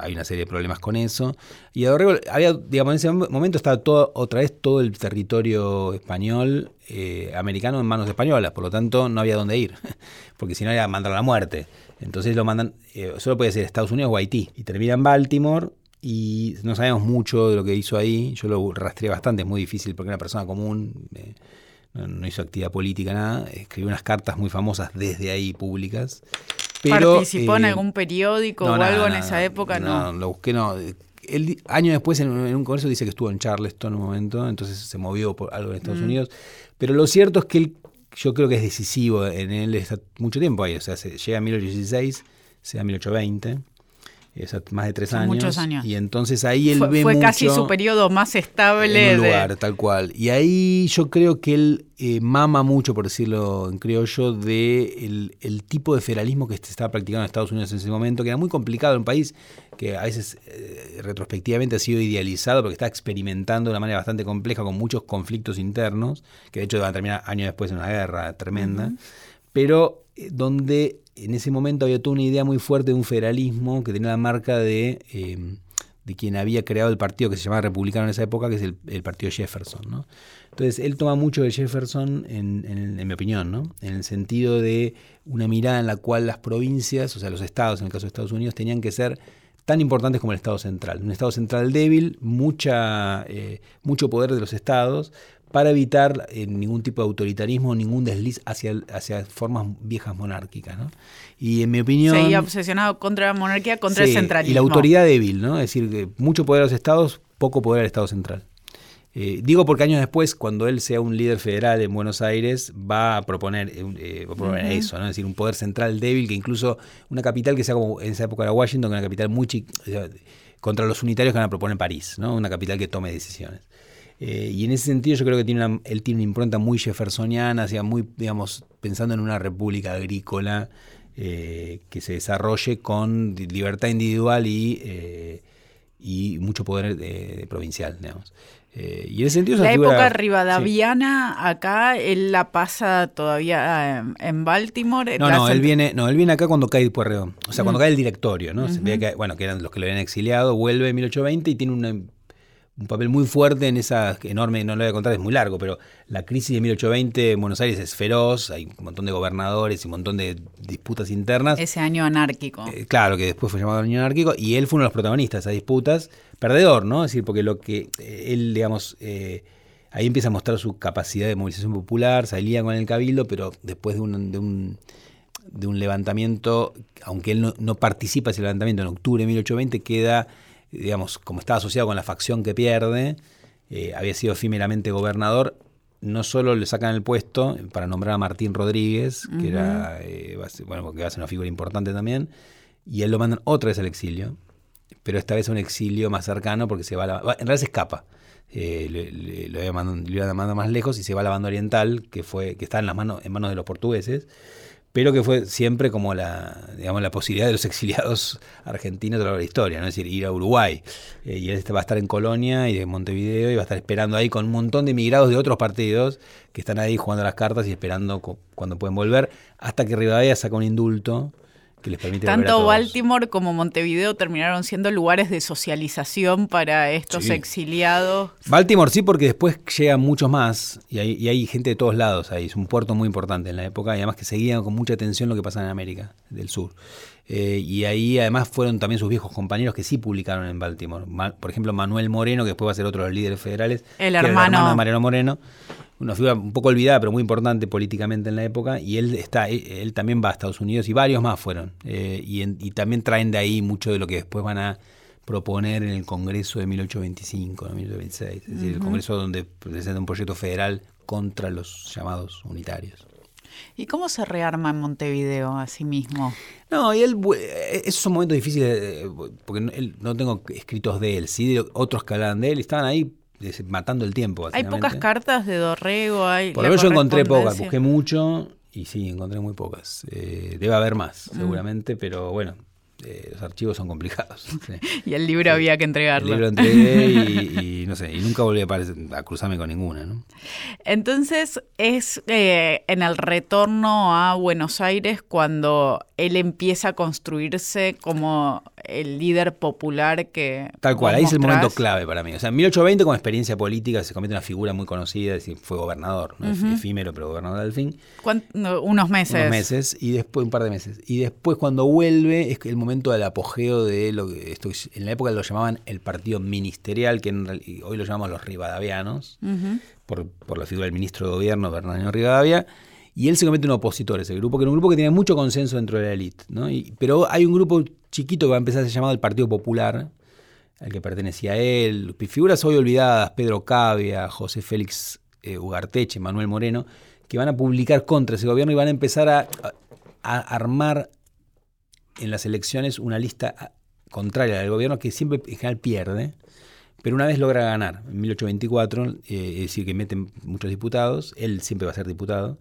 Speaker 2: hay una serie de problemas con eso. Y a Dorrego, había, digamos, en ese momento estaba todo, otra vez todo el territorio español, eh, americano en manos españolas, por lo tanto no había dónde ir, porque si no era mandar a la muerte. Entonces lo mandan, solo puede ser Estados Unidos o Haití, y termina en Baltimore, y no sabemos mucho de lo que hizo ahí, yo lo rastreé bastante, es muy difícil porque una persona común no, hizo actividad política, nada, escribió unas cartas muy famosas desde ahí públicas.
Speaker 1: Pero, ¿Participó en eh, algún periódico o algo en esa época? No,
Speaker 2: no, lo busqué, no. El año después en, un congreso dice que estuvo en Charleston un momento, entonces se movió por algo en Estados mm. Unidos. Pero lo cierto es que él, yo creo que es decisivo en él, está mucho tiempo ahí, o sea, se llega a 1816, se da 1820. Más de tres años.
Speaker 1: muchos años.
Speaker 2: Y entonces ahí él
Speaker 1: Fue,
Speaker 2: ve
Speaker 1: fue
Speaker 2: mucho
Speaker 1: casi su periodo más estable.
Speaker 2: en un
Speaker 1: de-
Speaker 2: lugar, tal cual. Y ahí yo creo que él eh, mama mucho, por decirlo en criollo, de el, el tipo de federalismo que se estaba practicando en Estados Unidos en ese momento, que era muy complicado en un país que a veces eh, retrospectivamente ha sido idealizado porque está experimentando de una manera bastante compleja con muchos conflictos internos, que de hecho van a terminar años después en una guerra tremenda, pero eh, donde en ese momento había toda una idea muy fuerte de un federalismo que tenía la marca de, eh, de quien había creado el partido que se llamaba republicano en esa época, que es el, partido Jefferson. ¿no? Entonces él toma mucho de Jefferson, en, en- en mi opinión, ¿no? en el sentido de una mirada en la cual las provincias, o sea, los estados, en el caso de Estados Unidos, tenían que ser tan importantes como el Estado central. Un Estado central débil, mucha, eh, mucho poder de los estados, para evitar eh, ningún tipo de autoritarismo, ningún desliz hacia, hacia formas viejas monárquicas. ¿no? Y en mi opinión...
Speaker 1: Seguía obsesionado contra la monarquía, contra el centralismo.
Speaker 2: Y la autoridad débil, ¿no? Es decir, que mucho poder a los estados, poco poder al Estado central. Eh, digo porque años después, cuando él sea un líder federal en Buenos Aires, va a proponer, eh, va a proponer eso, ¿no? Es decir, un poder central débil que incluso una capital que sea como en esa época era Washington, que una capital muy chica, contra los unitarios que van a proponer París, ¿no? Una capital que tome decisiones. Eh, y en ese sentido yo creo que tiene una, él tiene una impronta muy jeffersoniana, o sea, muy, digamos, pensando en una república agrícola eh, que se desarrolle con libertad individual y, eh, y mucho poder provincial, digamos. Eh, y en ese sentido
Speaker 1: La
Speaker 2: figura-
Speaker 1: época
Speaker 2: sí.
Speaker 1: rivadaviana, acá, él la pasa todavía en, en Baltimore.
Speaker 2: No, no, él viene, no, él viene acá cuando cae Pueyrredón. O sea, cuando cae el directorio, ¿no? Se ve que, bueno, que eran los que lo habían exiliado, vuelve en 1820 y tiene una- un papel muy fuerte en esa enorme, no lo voy a contar, es muy largo, pero la crisis de 1820 en Buenos Aires es feroz, hay un montón de gobernadores y un montón de disputas internas.
Speaker 1: Ese año anárquico.
Speaker 2: Eh, claro, que después fue llamado Unión Anárquico, y él fue uno de los protagonistas de esas disputas, perdedor, ¿no? Es decir, porque lo que eh, él, digamos, eh, ahí empieza a mostrar su capacidad de movilización popular, salía con el cabildo, pero después de un, de un, de un levantamiento, aunque él no, no participa ese levantamiento en octubre de 1820, queda, digamos, como estaba asociado con la facción que pierde, eh, había sido efímeramente gobernador, no solo le sacan el puesto para nombrar a Martín Rodríguez, que era, eh, va a ser- bueno, porque va a ser una figura importante también, y él lo mandan otra vez al exilio, pero esta vez a un exilio más cercano porque se va a la, va- en realidad se escapa. Eh, le- le- lo, iba mandando, lo iba mandando más lejos y se va a la banda oriental, que fue que está en las manos en manos de los portugueses, pero que fue siempre como la digamos la posibilidad de los exiliados argentinos a lo largo de la historia, ¿no? es decir, ir a Uruguay. Eh, y él va a estar en Colonia y en Montevideo y va a estar esperando ahí con un montón de emigrados de otros partidos que están ahí jugando las cartas y esperando cu- cuando pueden volver, hasta que Rivadavia saca un indulto que les permite volver a
Speaker 1: Tanto. Baltimore como Montevideo terminaron siendo lugares de socialización para estos
Speaker 2: Sí.
Speaker 1: exiliados.
Speaker 2: Baltimore sí, porque después llegan muchos más y hay, y hay gente de todos lados ahí. Es un puerto muy importante en la época y además que seguían con mucha atención lo que pasaba en América del Sur. Eh, y ahí además fueron también sus viejos compañeros que sí publicaron en Baltimore. Ma- por ejemplo, Manuel Moreno, que después va a ser otro de los líderes federales.
Speaker 1: El
Speaker 2: que era
Speaker 1: hermano.
Speaker 2: de Mariano Moreno. Una figura un poco olvidada, pero muy importante políticamente en la época. Y él está, él, él también va a Estados Unidos y varios más fueron. Eh, y, en- y también traen de ahí mucho de lo que después van a proponer en el Congreso de 1825, ¿no? 1826. Es decir, el Congreso donde presenta un proyecto federal contra los llamados unitarios.
Speaker 1: ¿Y cómo se rearma en Montevideo a sí mismo?
Speaker 2: No, y él, eh, esos son momentos difíciles, eh, porque no, él- no tengo escritos de él, sí de otros que hablaban de él, y estaban ahí eh, matando el tiempo.
Speaker 1: Hay pocas cartas de Dorrego, hay
Speaker 2: Por lo menos yo encontré pocas, busqué mucho y sí, encontré muy pocas. Eh, debe haber más,
Speaker 1: Mm.
Speaker 2: seguramente, pero bueno, eh, los archivos son complicados. sí.
Speaker 1: Y el libro había que
Speaker 2: El
Speaker 1: entregarlo.
Speaker 2: libro entregué y, y no sé, y nunca volví a cruzarme con ninguna, ¿no?
Speaker 1: Entonces es eh, en el retorno a Buenos Aires cuando él empieza a construirse como el líder popular que...
Speaker 2: Tal cual, ahí es el momento clave para mí. O sea, en 1820 como experiencia política se convierte en una figura muy conocida, es decir, fue gobernador, ¿no? efímero, pero gobernador al fin.
Speaker 1: ¿Cuán- no, unos meses.
Speaker 2: Unos meses y después un par de meses. Y después cuando vuelve es el momento del apogeo de lo que esto, en la época lo llamaban el partido ministerial, que en hoy lo llamamos los rivadavianos, por, por la figura del ministro de gobierno, Bernardino Rivadavia. Y él se convierte en un opositor, ese grupo, que era un grupo que tiene mucho consenso dentro de la élite. ¿no? Pero hay un grupo chiquito que va a empezar a ser llamado el Partido Popular, al que pertenecía él. Figuras hoy olvidadas, Pedro Cavia, José Félix eh, Ugarteche, Manuel Moreno, que van a publicar contra ese gobierno y van a empezar a, a- a armar en las elecciones una lista contraria al gobierno que siempre en general pierde, pero una vez logra ganar, en 1824, eh, es decir, que meten muchos diputados, él siempre va a ser diputado,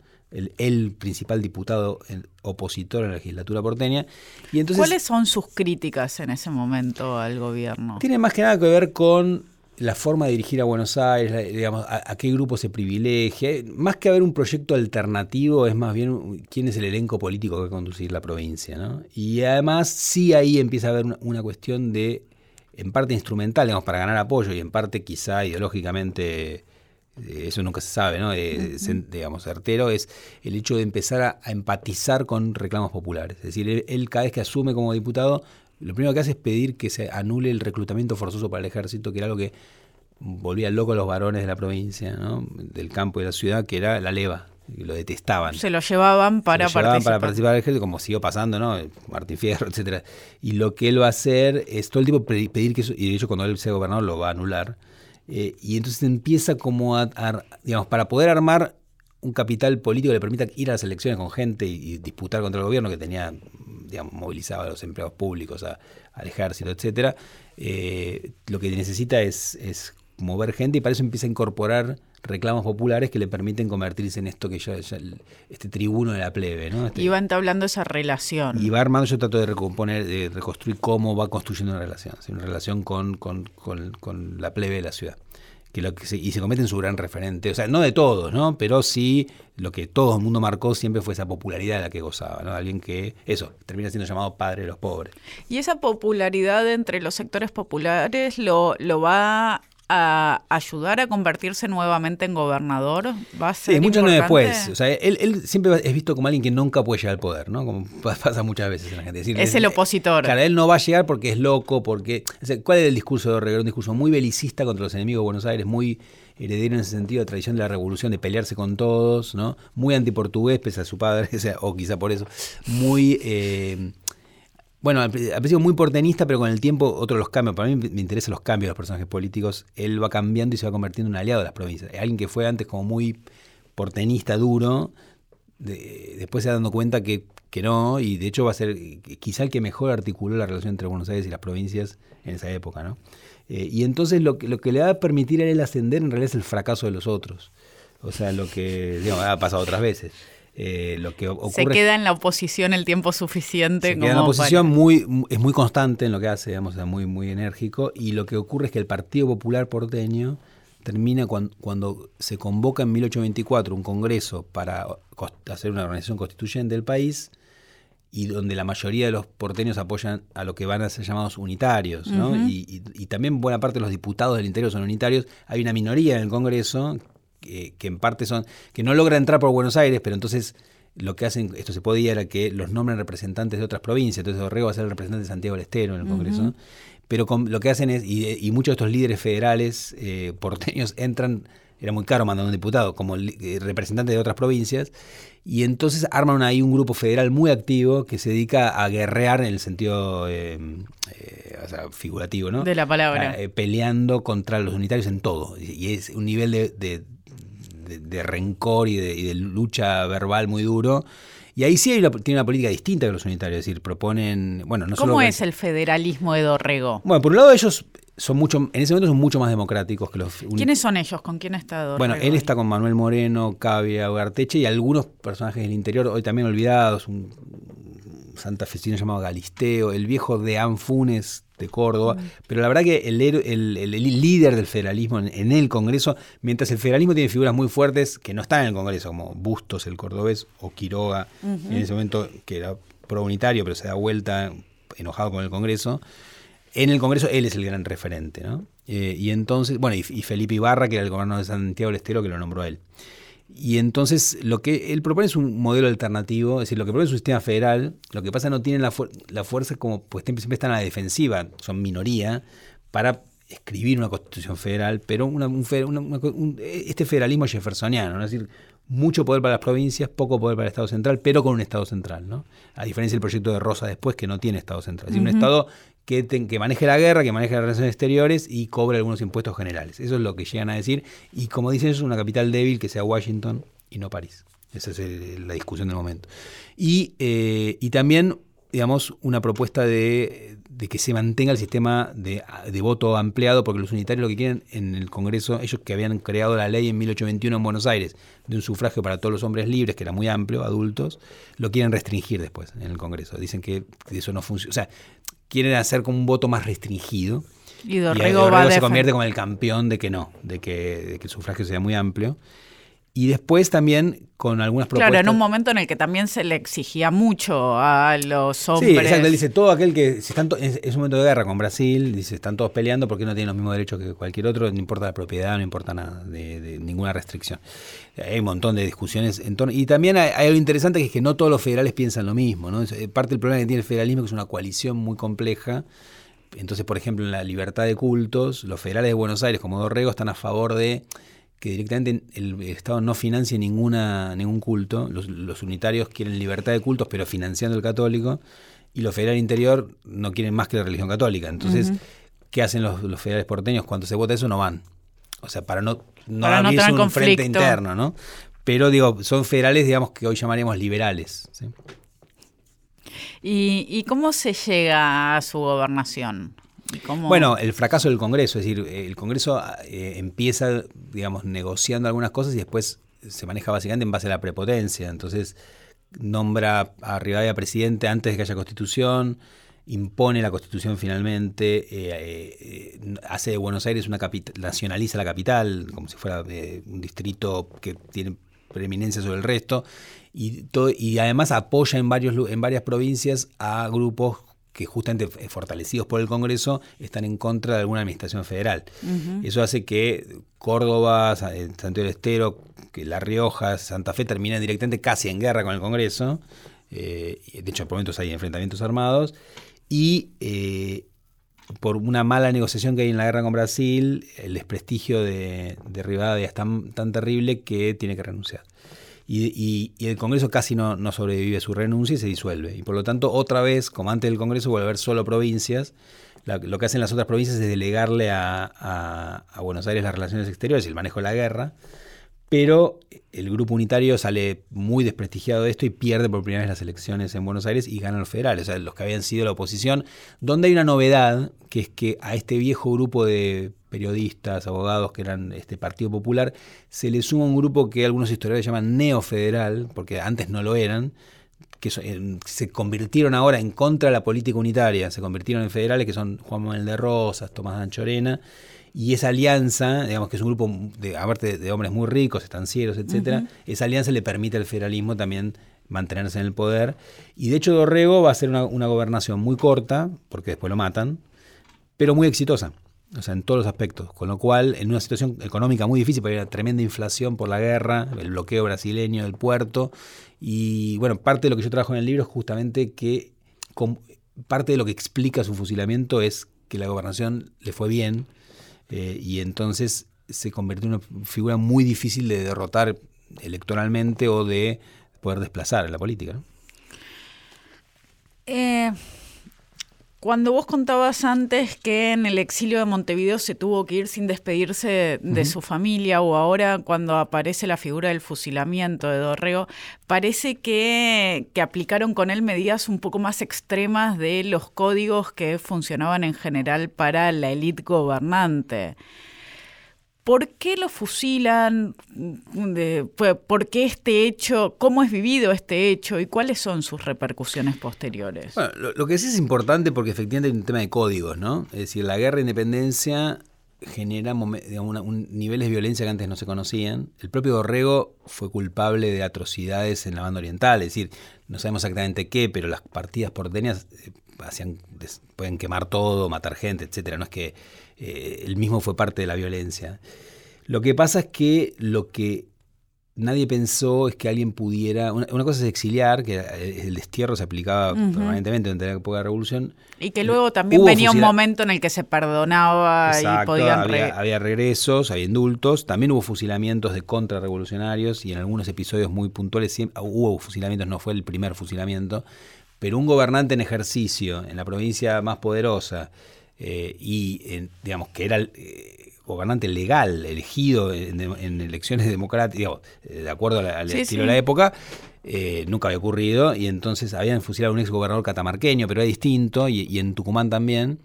Speaker 2: el, principal diputado opositor en la legislatura porteña. Y entonces,
Speaker 1: ¿Cuáles son sus críticas en ese momento al gobierno?
Speaker 2: Tiene más que nada que ver con la forma de dirigir a Buenos Aires, digamos, a, qué grupo se privilegia. Más que haber un proyecto alternativo, es más bien quién es el elenco político que va a conducir la provincia. ¿no? Y además sí ahí empieza a haber una, cuestión de, en parte instrumental, digamos, para ganar apoyo y en parte quizá ideológicamente eso nunca se sabe, ¿no? digamos, certero, es el hecho de empezar a, empatizar con reclamos populares. Es decir, él, cada vez que asume como diputado, lo primero que hace es pedir que se anule el reclutamiento forzoso para el ejército, que era algo que volvía loco a los varones de la provincia, ¿no? del campo y de la ciudad, que era la leva. Y lo detestaban.
Speaker 1: Se lo llevaban para
Speaker 2: se lo llevaban para participar del ejército, como siguió pasando, ¿no? Martín Fierro, etcétera. Y lo que él va a hacer es todo el tiempo pedir que eso, y de hecho cuando él sea gobernador lo va a anular, eh, y entonces empieza como a, digamos, para poder armar un capital político que le permita ir a las elecciones con gente y, disputar contra el gobierno que tenía, digamos, movilizado a los empleados públicos, al ejército, etcétera, eh, lo que necesita es, es mover gente y para eso empieza a incorporar reclamos populares que le permiten convertirse en esto que ya, este tribuno de la plebe. ¿no? Este
Speaker 1: y va entablando esa relación.
Speaker 2: Y va armando, yo trato de recomponer, de reconstruir cómo va construyendo una relación, una relación con, con, con, la plebe de la ciudad. Que lo que y se convierte en su gran referente, o sea, no de todos, ¿no? Pero sí lo que todo el mundo marcó siempre fue esa popularidad de la que gozaba, ¿no? Alguien que, eso, termina siendo llamado padre de los pobres.
Speaker 1: Y esa popularidad entre los sectores populares lo, lo va a ayudar a convertirse nuevamente en gobernador? ¿Va a ser
Speaker 2: sí, muchos años después. O sea, él, siempre es visto como alguien que nunca puede llegar al poder, ¿no? Como pasa muchas veces en la gente.
Speaker 1: Es, el opositor.
Speaker 2: Claro, él no va a llegar porque es loco, porque... ¿Cuál es el discurso de Orrego? Un discurso muy belicista contra los enemigos de Buenos Aires, muy heredero en ese sentido de tradición de la revolución, de pelearse con todos, ¿no? Muy antiportugués, pese a su padre, o quizá por eso. Muy... Eh, bueno, al, principio muy portenista, pero con el tiempo otro los cambios. Para mí me interesan los cambios de los personajes políticos. Él va cambiando y se va convirtiendo en un aliado de las provincias. Alguien que fue antes como muy portenista, duro, después se va dando cuenta que, que, no, y de hecho va a ser quizá el que mejor articuló la relación entre Buenos Aires y las provincias en esa época. ¿no? Eh, y entonces lo que, lo que le va a permitir a él ascender en realidad es el fracaso de los otros. O sea, lo que digamos, ha pasado otras veces. Eh, lo que ocurre
Speaker 1: se queda en la oposición el tiempo suficiente.
Speaker 2: Se queda en la oposición muy, es muy constante en lo que hace, digamos, es muy, muy enérgico. Y lo que ocurre es que el Partido Popular porteño termina cuando, se convoca en 1824 un congreso para hacer una organización constituyente del país y donde la mayoría de los porteños apoyan a lo que van a ser llamados unitarios, ¿no? y, y, también buena parte de los diputados del interior son unitarios. Hay una minoría en el Congreso que, en parte son, que no logra entrar por Buenos Aires, pero entonces lo que hacen, esto se podía, era que los nombren representantes de otras provincias, entonces Orrego va a ser el representante de Santiago del Estero en el Congreso, pero lo que hacen es, y, muchos de estos líderes federales eh, porteños entran, era muy caro mandar un diputado, como eh, representante de otras provincias, y entonces arman ahí un grupo federal muy activo que se dedica a guerrear en el sentido eh, figurativo, ¿no?
Speaker 1: De la palabra.
Speaker 2: peleando contra los unitarios en todo, y es un nivel de de, rencor y de, lucha verbal muy duro. Y ahí sí hay tiene una política distinta que los unitarios, es decir, proponen, bueno, no
Speaker 1: ¿Cómo es el federalismo de Dorrego?
Speaker 2: Bueno, por un lado ellos son mucho, en ese momento son mucho más democráticos que los
Speaker 1: ¿Quiénes son ellos? ¿Con quién está Dorrego?
Speaker 2: Bueno, él está con Manuel Moreno, Cavia, Ugarteche y algunos personajes del interior, hoy también olvidados, un santafesino llamado Galisteo, el viejo de Anfunes de Córdoba, mm. pero la verdad que el, el, líder del federalismo en, el Congreso, mientras el federalismo tiene figuras muy fuertes que no están en el Congreso, como Bustos, el cordobés, o Quiroga, en ese momento que era pro unitario, pero se da vuelta enojado con el Congreso, en el Congreso él es el gran referente, ¿no? Eh, y entonces, bueno, y, y, Felipe Ibarra, que era el gobernador de Santiago del Estero, que lo nombró a él. Y entonces lo que él propone es un modelo alternativo, es decir, lo que propone es un sistema federal, lo que pasa no tienen la, la fuerza como, pues siempre están a la defensiva, son minoría, para escribir una constitución federal, pero una, este federalismo jeffersoniano, es decir, mucho poder para las provincias, poco poder para el Estado central, pero con un Estado central, ¿no? A diferencia del proyecto de Rosa después, que no tiene Estado central, es decir, un Estado que, maneje la guerra, que maneje las relaciones exteriores y cobre algunos impuestos generales. Eso es lo que llegan a decir. Y como dicen, es una capital débil que sea Washington y no París. Esa es la discusión del momento. Y, eh, también digamos, una propuesta de, que se mantenga el sistema de, voto ampliado, porque los unitarios lo que quieren en el Congreso, ellos que habían creado la ley en 1821 en Buenos Aires, de un sufragio para todos los hombres libres, que era muy amplio, adultos, lo quieren restringir después en el Congreso. Dicen que eso no funciona. O sea, quieren hacer como un voto más restringido.
Speaker 1: Y Dorrego, va
Speaker 2: se convierte como el campeón de que no, de que, de que el sufragio sea muy amplio. Y después también con algunas propuestas.
Speaker 1: Claro, en un momento en el que también se le exigía mucho a los hombres.
Speaker 2: Sí, exacto. Él dice, todo aquel que, si están es, un momento de guerra con Brasil, dice, están todos peleando porque no tienen los mismos derechos que cualquier otro, no importa la propiedad, no importa nada, de, ninguna restricción. Hay un montón de discusiones en torno. Y también hay, algo interesante que es que no todos los federales piensan lo mismo. ¿no? Eh, parte del problema que tiene el federalismo que es una coalición muy compleja. Entonces, por ejemplo, en la libertad de cultos, los federales de Buenos Aires, como Dorrego, están a favor de que directamente el Estado no financie ninguna, ningún culto. Los, unitarios quieren libertad de cultos, pero financiando el católico. Y los federales interior no quieren más que la religión católica. Entonces, ¿qué hacen los, federales porteños? Cuando se vota eso, no van. O sea, para no, no abrirse un frente interno, ¿no? Pero digo, son federales, digamos, que hoy llamaríamos liberales.
Speaker 1: ¿Y, ¿Y cómo se llega a su gobernación?
Speaker 2: Bueno, el fracaso del Congreso, es decir, el Congreso eh, empieza, digamos, negociando algunas cosas y después se maneja básicamente en base a la prepotencia. Entonces, nombra a Rivadavia presidente antes de que haya constitución, impone la constitución finalmente, eh, eh, hace de Buenos Aires una capital, nacionaliza la capital, como si fuera un distrito que tiene preeminencia sobre el resto, y, todo, y además apoya en, varios, en varias provincias a grupos que justamente eh, fortalecidos por el Congreso están en contra de alguna administración federal. Eso hace que Córdoba, eh, Santiago del Estero, que La Rioja, Santa Fe terminen directamente casi en guerra con el Congreso. Eh, de hecho, por momentos hay enfrentamientos armados. Y por una mala negociación que hay en la guerra con Brasil, el desprestigio de, de Rivadavia es tan, tan terrible que tiene que renunciar y, el Congreso casi no, no, sobrevive su renuncia y se disuelve. Y por lo tanto, otra vez, como antes del Congreso, vuelve a haber solo provincias. lo que hacen las otras provincias es delegarle a, a, Buenos Aires las relaciones exteriores y el manejo de la guerra, pero el grupo unitario sale muy desprestigiado de esto y pierde por primera vez las elecciones en Buenos Aires y ganan los federales, o sea, los que habían sido la oposición, donde hay una novedad, que es que a este viejo grupo de periodistas, abogados que eran este Partido Popular, se le suma un grupo que algunos historiadores llaman neofederal, porque antes no lo eran, que se convirtieron ahora en contra de la política unitaria, se convirtieron en federales, que son Juan Manuel de Rosas, Tomás Anchorena, y esa alianza, digamos que es un grupo, de, aparte de hombres muy ricos, estancieros, etcétera, esa alianza le permite al federalismo también mantenerse en el poder. Y de hecho Dorrego va a ser una, una gobernación muy corta, porque después lo matan, pero muy exitosa o sea, en todos los aspectos. Con lo cual, en una situación económica muy difícil, porque hay una tremenda inflación por la guerra, el bloqueo brasileño del puerto, y bueno, parte de lo que yo trabajo en el libro es justamente que parte de lo que explica su fusilamiento es que la gobernación le fue bien, eh, y entonces se convirtió en una figura muy difícil de derrotar electoralmente o de poder desplazar en la política.
Speaker 1: Eh, cuando vos contabas antes que en el exilio de Montevideo se tuvo que ir sin despedirse de su familia, o ahora cuando aparece la figura del fusilamiento de Dorrego, parece que, que aplicaron con él medidas un poco más extremas de los códigos que funcionaban en general para la élite gobernante. ¿Por qué lo fusilan? ¿Por qué este hecho? ¿Cómo es vivido este hecho? ¿Y cuáles son sus repercusiones posteriores?
Speaker 2: Lo, que sí es importante porque efectivamente hay un tema de códigos, ¿no? Es decir, la guerra de independencia genera niveles de violencia que antes no se conocían. El propio Dorrego fue culpable de atrocidades en la banda oriental, es decir, no sabemos exactamente qué, pero las partidas porteñas eh, hacían, pueden quemar todo, matar gente, etcétera. No es que eh, él mismo fue parte de la violencia. Lo que pasa es que lo que nadie pensó es que alguien pudiera. Una, cosa es exiliar, que el destierro se aplicaba permanentemente durante la época de la revolución.
Speaker 1: Y que luego también venía un momento en el que se perdonaba y podían.
Speaker 2: Había, había, regresos, había indultos. También hubo fusilamientos de contrarrevolucionarios y en algunos episodios muy puntuales hubo fusilamientos, no fue el primer fusilamiento. Pero un gobernante en ejercicio en la provincia más poderosa eh, y, digamos, que era el eh, gobernante legal, elegido en, elecciones democráticas, eh, de acuerdo al, estilo de la época, Eh, nunca había ocurrido, y entonces habían fusilado a un ex gobernador catamarqueño, pero era distinto, y, en Tucumán también,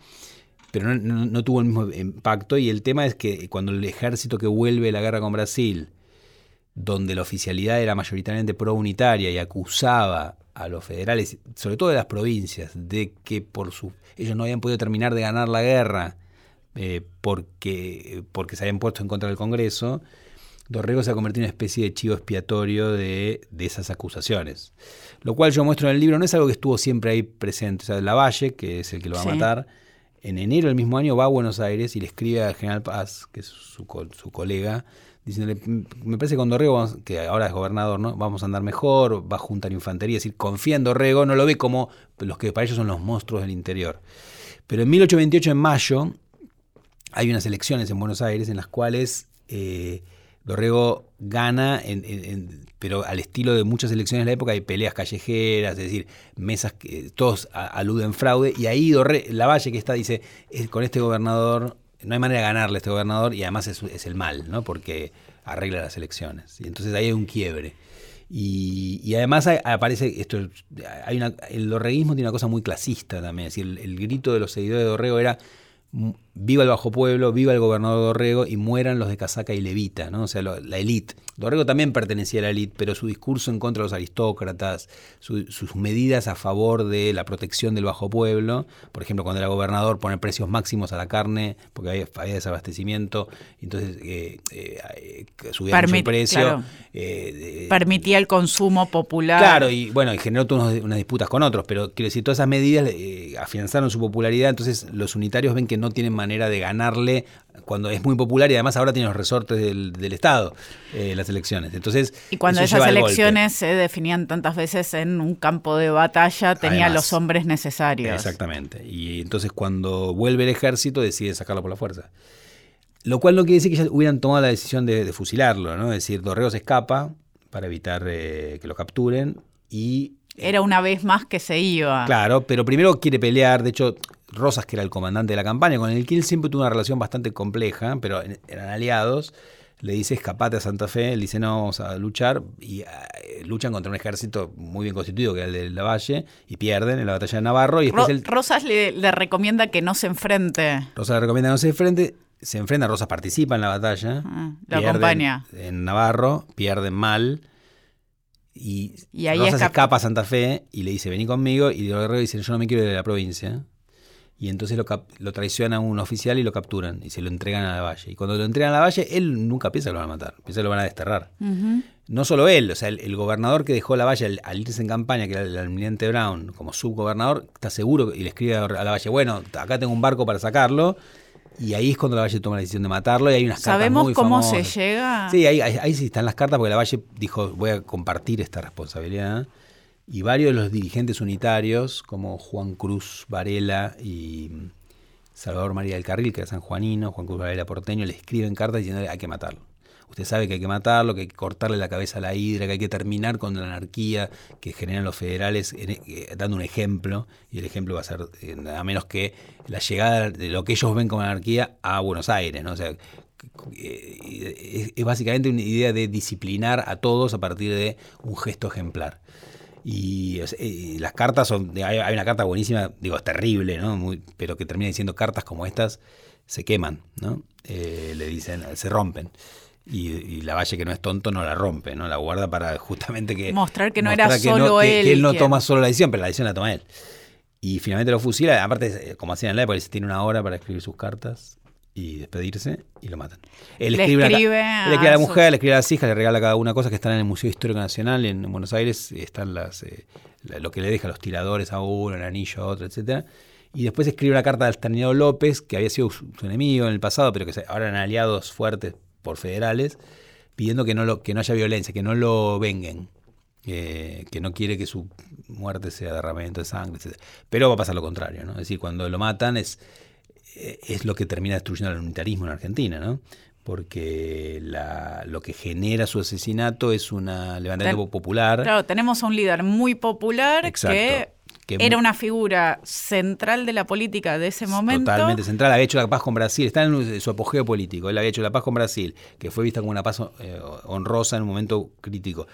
Speaker 2: pero no, tuvo el mismo impacto. Y el tema es que cuando el ejército que vuelve de la guerra con Brasil, donde la oficialidad era mayoritariamente pro-unitaria y acusaba a los federales, sobre todo de las provincias, de que por su, ellos no habían podido terminar de ganar la guerra eh, porque, porque se habían puesto en contra del Congreso, Dorrego se ha convertido en una especie de chivo expiatorio de, esas acusaciones. Lo cual yo muestro en el libro, no es algo que estuvo siempre ahí presente. O sea, Lavalle, que es el que lo va a matar, en enero del mismo año va a Buenos Aires y le escribe al general Paz, que es su, su colega, diciéndole, me parece que con Dorrego, que ahora es gobernador, ¿no? vamos a andar mejor, va a juntar infantería, es decir, confía en Dorrego, no lo ve como los que para ellos son los monstruos del interior. Pero en 1828, en mayo, hay unas elecciones en Buenos Aires en las cuales eh, Dorrego gana, pero al estilo de muchas elecciones de la época hay peleas callejeras, es decir, mesas que todos aluden fraude, y ahí Dorre, Lavalle que está dice, con este gobernador no hay manera de ganarle a este gobernador y además es, el mal, ¿no? porque arregla las elecciones. Y entonces ahí hay un quiebre. Y, además aparece esto, hay una, el dorreguismo tiene una cosa muy clasista también, es decir, el, el grito de los seguidores de Dorrego era viva el Bajo Pueblo, viva el gobernador Dorrego y mueran los de Casaca y Levita, ¿no? o sea, la élite. Dorrego también pertenecía a la élite, pero su discurso en contra de los aristócratas, sus medidas a favor de la protección del Bajo Pueblo, por ejemplo, cuando era gobernador poner precios máximos a la carne, porque había, desabastecimiento, entonces eh, eh, subía mucho el precio.
Speaker 1: Eh, Permitía el consumo popular.
Speaker 2: Claro, y bueno, y generó todas unas disputas con otros, pero quiero decir, todas esas medidas afianzaron su popularidad, entonces los unitarios ven que no tienen manera de ganarle cuando es muy popular y además ahora tiene los resortes del, Estado, eh, las elecciones. Entonces,
Speaker 1: y cuando esas elecciones se definían tantas veces en un campo de batalla, tenía los hombres necesarios.
Speaker 2: Exactamente. Y entonces cuando vuelve el ejército decide sacarlo por la fuerza. Lo cual no quiere decir que ya hubieran tomado la decisión de, fusilarlo, ¿no? Es decir, Dorrego se escapa para evitar eh, que lo capturen y
Speaker 1: era una vez más que se iba.
Speaker 2: Claro, pero primero quiere pelear. De hecho, Rosas, que era el comandante de la campaña, con el que él siempre tuvo una relación bastante compleja, pero eran aliados. Le dice escapate a Santa Fe, él dice no, vamos a luchar, y eh, luchan contra un ejército muy bien constituido, que es el de Lavalle, y pierden en la batalla de Navarro. Y
Speaker 1: Rosas le, recomienda que no se enfrente.
Speaker 2: Rosas le recomienda que no se enfrente, se enfrenta, Rosas participa en la batalla.
Speaker 1: Ah, lo acompaña.
Speaker 2: En Navarro, pierden mal y, ahí Rosas escapa a Santa Fe y le dice, vení conmigo. Y Guerrero dice, yo no me quiero ir de la provincia. Y entonces lo, lo traiciona un oficial y lo capturan y se lo entregan a la valle. Y cuando lo entregan a la valle, él nunca piensa que lo van a matar, piensa que lo van a desterrar. No solo él, o sea, el, gobernador que dejó la valle al, irse en campaña, que era el almirante Brown, como subgobernador, está seguro y le escribe a la valle, bueno, acá tengo un barco para sacarlo y ahí es cuando la Valle toma la decisión de matarlo y hay unas
Speaker 1: cartas
Speaker 2: muy
Speaker 1: cómo se llega?
Speaker 2: Sí, ahí, sí están las cartas porque la Valle dijo voy a compartir esta responsabilidad. Y varios de los dirigentes unitarios, como Juan Cruz Varela y Salvador María del Carril, que era sanjuanino, Juan Cruz Varela porteño, le escriben cartas diciendo hay que matarlo. Usted sabe que hay que matarlo, que hay que cortarle la cabeza a la hidra, que hay que terminar con la anarquía que generan los federales, eh, dando un ejemplo, y el ejemplo va a ser eh, nada menos que la llegada de lo que ellos ven como anarquía a Buenos Aires, ¿no? O sea, eh, es, básicamente una idea de disciplinar a todos a partir de un gesto ejemplar. Y, las cartas son, hay, una carta buenísima, digo, es terrible, ¿no? Muy, pero que termina diciendo cartas como estas se queman, ¿no? le dicen, se rompen y, la Valle que no es tonto no la rompe, ¿no? La guarda para justamente que...
Speaker 1: Mostrar que no era solo él.
Speaker 2: Que, él no toma solo la decisión, pero la decisión la toma él. Y finalmente lo fusila, aparte, como hacían en la época, tiene una hora para escribir sus cartas y despedirse y lo matan. Él
Speaker 1: le escribe, a,
Speaker 2: él escribe a la mujer, le escribe a las hijas, le regala cada una cosa que están en el Museo Histórico Nacional en, Buenos Aires, están las eh, lo que le deja los tiradores a uno, el anillo a otro, etcétera. Y después escribe una carta al Altamirano López, que había sido su, enemigo en el pasado, pero que ahora eran aliados fuertes por federales pidiendo que no, lo, que no haya violencia, que no lo vengan, eh, que no quiere que su muerte sea derramamiento de sangre, etc. Pero va a pasar lo contrario, ¿no? Es decir, cuando lo matan es, es lo que termina destruyendo el unitarismo en Argentina, ¿no? porque la, lo que genera su asesinato es una levantamiento popular.
Speaker 1: Claro, tenemos a un líder muy popular que era una figura central de la política de ese momento.
Speaker 2: Totalmente central. Había hecho la paz con Brasil. Está en su apogeo político. Él había hecho la paz con Brasil, que fue vista como una paz eh, honrosa en un momento crítico.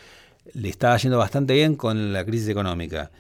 Speaker 2: le estaba yendo bastante bien con la crisis económica.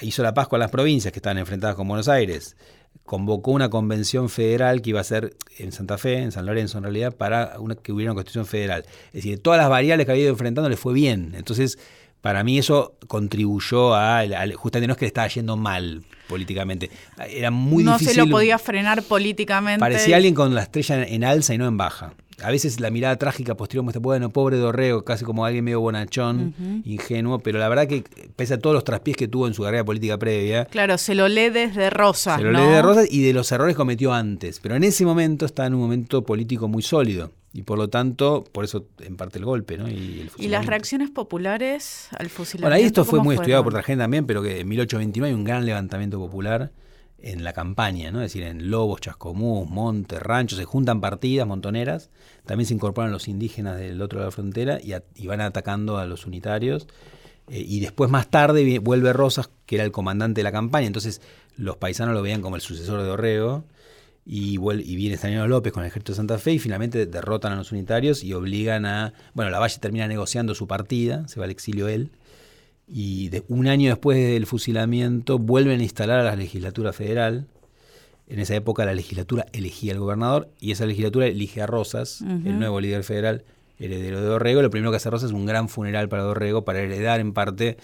Speaker 2: Hizo la paz con las provincias que estaban enfrentadas con Buenos Aires. Convocó una convención federal que iba a ser en Santa Fe, en San Lorenzo en realidad, para una, que hubiera una constitución federal. Es decir, todas las variables que había ido enfrentando le fue bien. Entonces, para mí eso contribuyó a, justamente no es que le estaba yendo mal políticamente, era muy difícil.
Speaker 1: No se lo podía frenar políticamente.
Speaker 2: Parecía alguien con la estrella en alza y no en baja a veces la mirada trágica posterior muestra, bueno, pobre Dorrego, casi como alguien medio bonachón, ingenuo, pero la verdad que pese a todos los traspiés que tuvo en su carrera política previa.
Speaker 1: Claro, se lo lee desde Rosas.
Speaker 2: Se lo lee desde Rosas y de los errores que cometió antes. Pero en ese momento está en un momento político muy sólido. Y por lo tanto, por eso en parte el golpe, ¿no?
Speaker 1: Y, las reacciones populares al fusilamiento?
Speaker 2: Bueno, ahí esto fue muy estudiado por otra gente también, pero que en 1829 hay un gran levantamiento popular en la campaña, ¿no? es decir, en Lobos, Chascomús, Monte, Rancho, se juntan partidas montoneras, también se incorporan los indígenas del otro lado de la frontera y, van atacando a los unitarios. Eh, y después, más tarde, vuelve Rosas, que era el comandante de la campaña, entonces los paisanos lo veían como el sucesor de Dorrego, y, y viene Stanislao López con el ejército de Santa Fe y finalmente derrotan a los unitarios y obligan a... Bueno, la Valle termina negociando su partida, se va al exilio él y de, un año después del fusilamiento vuelven a instalar a la legislatura federal. En esa época la legislatura elegía al gobernador y esa legislatura elige a Rosas, el nuevo líder federal, heredero de Dorrego. Lo primero que hace Rosas es un gran funeral para Dorrego para heredar en parte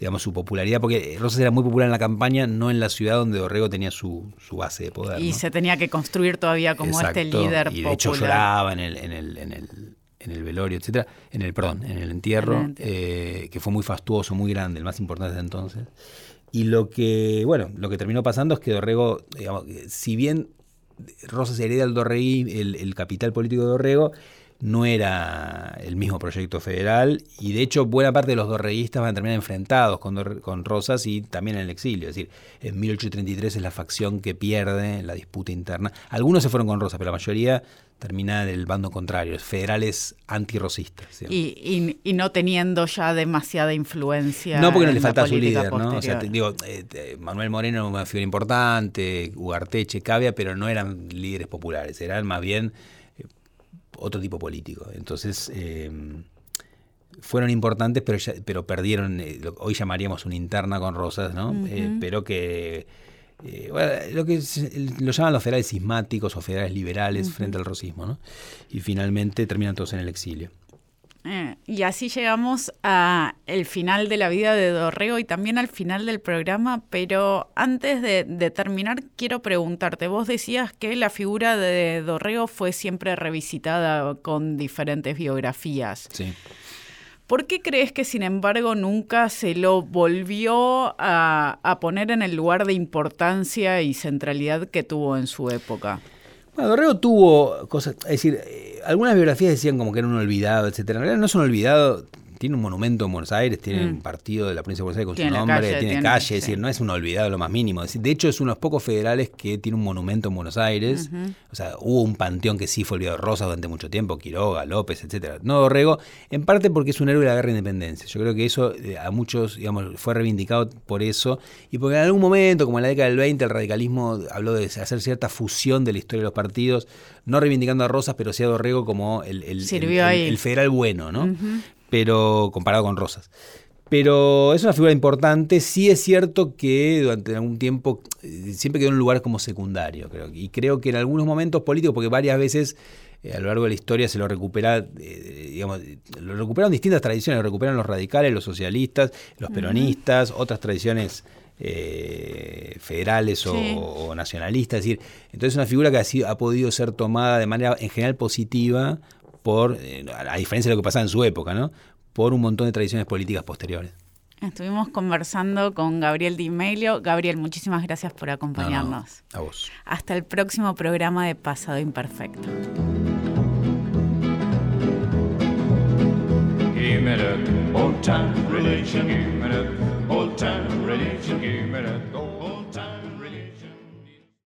Speaker 2: digamos, su popularidad, porque Rosas era muy popular en la campaña, no en la ciudad donde Dorrego tenía su, su base de poder.
Speaker 1: Y se tenía que construir todavía como este líder
Speaker 2: y de hecho lloraba en el, en el, en el en el velorio, etcétera, en el perdón, en el entierro, eh, que fue muy fastuoso, muy grande, el más importante de entonces. Y lo que, bueno, lo que terminó pasando es que Dorrego, digamos, si bien Rosas hereda el Dorregui, el, el capital político de Dorrego, no era el mismo proyecto federal y de hecho buena parte de los dorreguistas van a terminar enfrentados con, con Rosas y también en el exilio. Es decir, en 1833 es la facción que pierde la disputa interna. Algunos se fueron con Rosas, pero la mayoría termina del bando contrario, federales antirrosistas.
Speaker 1: Y, y, no teniendo ya demasiada influencia.
Speaker 2: No, porque no le falta su líder, ¿no? O sea, digo, eh, Manuel Moreno era una figura importante, Ugarteche, Cavia, pero no eran líderes populares, eran más bien otro tipo político. Entonces, eh, fueron importantes, pero, pero perdieron, eh, hoy llamaríamos una interna con Rosas, ¿no? Eh, pero que, lo que lo llaman los federales sismáticos o federales liberales frente al rosismo, ¿no? Y finalmente terminan todos en el exilio.
Speaker 1: Eh, y así llegamos a el final de la vida de Dorrego y también al final del programa, pero antes de, terminar quiero preguntarte, vos decías que la figura de Dorrego fue siempre revisitada con diferentes biografías.
Speaker 2: Sí.
Speaker 1: ¿Por qué crees que, sin embargo, nunca se lo volvió a, a poner en el lugar de importancia y centralidad que tuvo en su época?
Speaker 2: Bueno, Dorrego tuvo cosas, es decir, eh, algunas biografías decían como que era un olvidado, etcétera. En realidad no es un olvidado, tiene un monumento en Buenos Aires, tiene un mm. partido de la provincia de Buenos Aires con su nombre, tiene, calle, es decir, no es un olvidado lo más mínimo. de hecho, es uno de los pocos federales que tiene un monumento en Buenos Aires. O sea, hubo un panteón que sí fue olvidado Rosa durante mucho tiempo, Quiroga, López, etcétera. No Dorrego, en parte porque es un héroe de la guerra de independencia. Yo creo que eso eh, a muchos, digamos, fue reivindicado por eso. Y porque en algún momento, como en la década del 20, el radicalismo habló de hacer cierta fusión de la historia de los partidos, no reivindicando a Rosas, pero sí a Dorrego como el, el, federal bueno, ¿no? Pero comparado con Rosas. Pero es una figura importante. Sí es cierto que durante algún tiempo eh, siempre quedó en un lugar como secundario, creo. Y creo que en algunos momentos políticos, porque varias veces eh, a lo largo de la historia se lo recupera, eh, digamos, lo recuperaron distintas tradiciones, lo recuperan los radicales, los socialistas, los peronistas, otras tradiciones federales o, nacionalistas. Es decir, entonces es una figura que ha, sido, ha podido ser tomada de manera en general positiva por, eh, a diferencia de lo que pasaba en su época, ¿no? por un montón de tradiciones políticas posteriores.
Speaker 1: Estuvimos conversando con Gabriel Di Melio. Gabriel, muchísimas gracias por acompañarnos.
Speaker 2: a vos.
Speaker 1: Hasta el próximo programa de Pasado Imperfecto.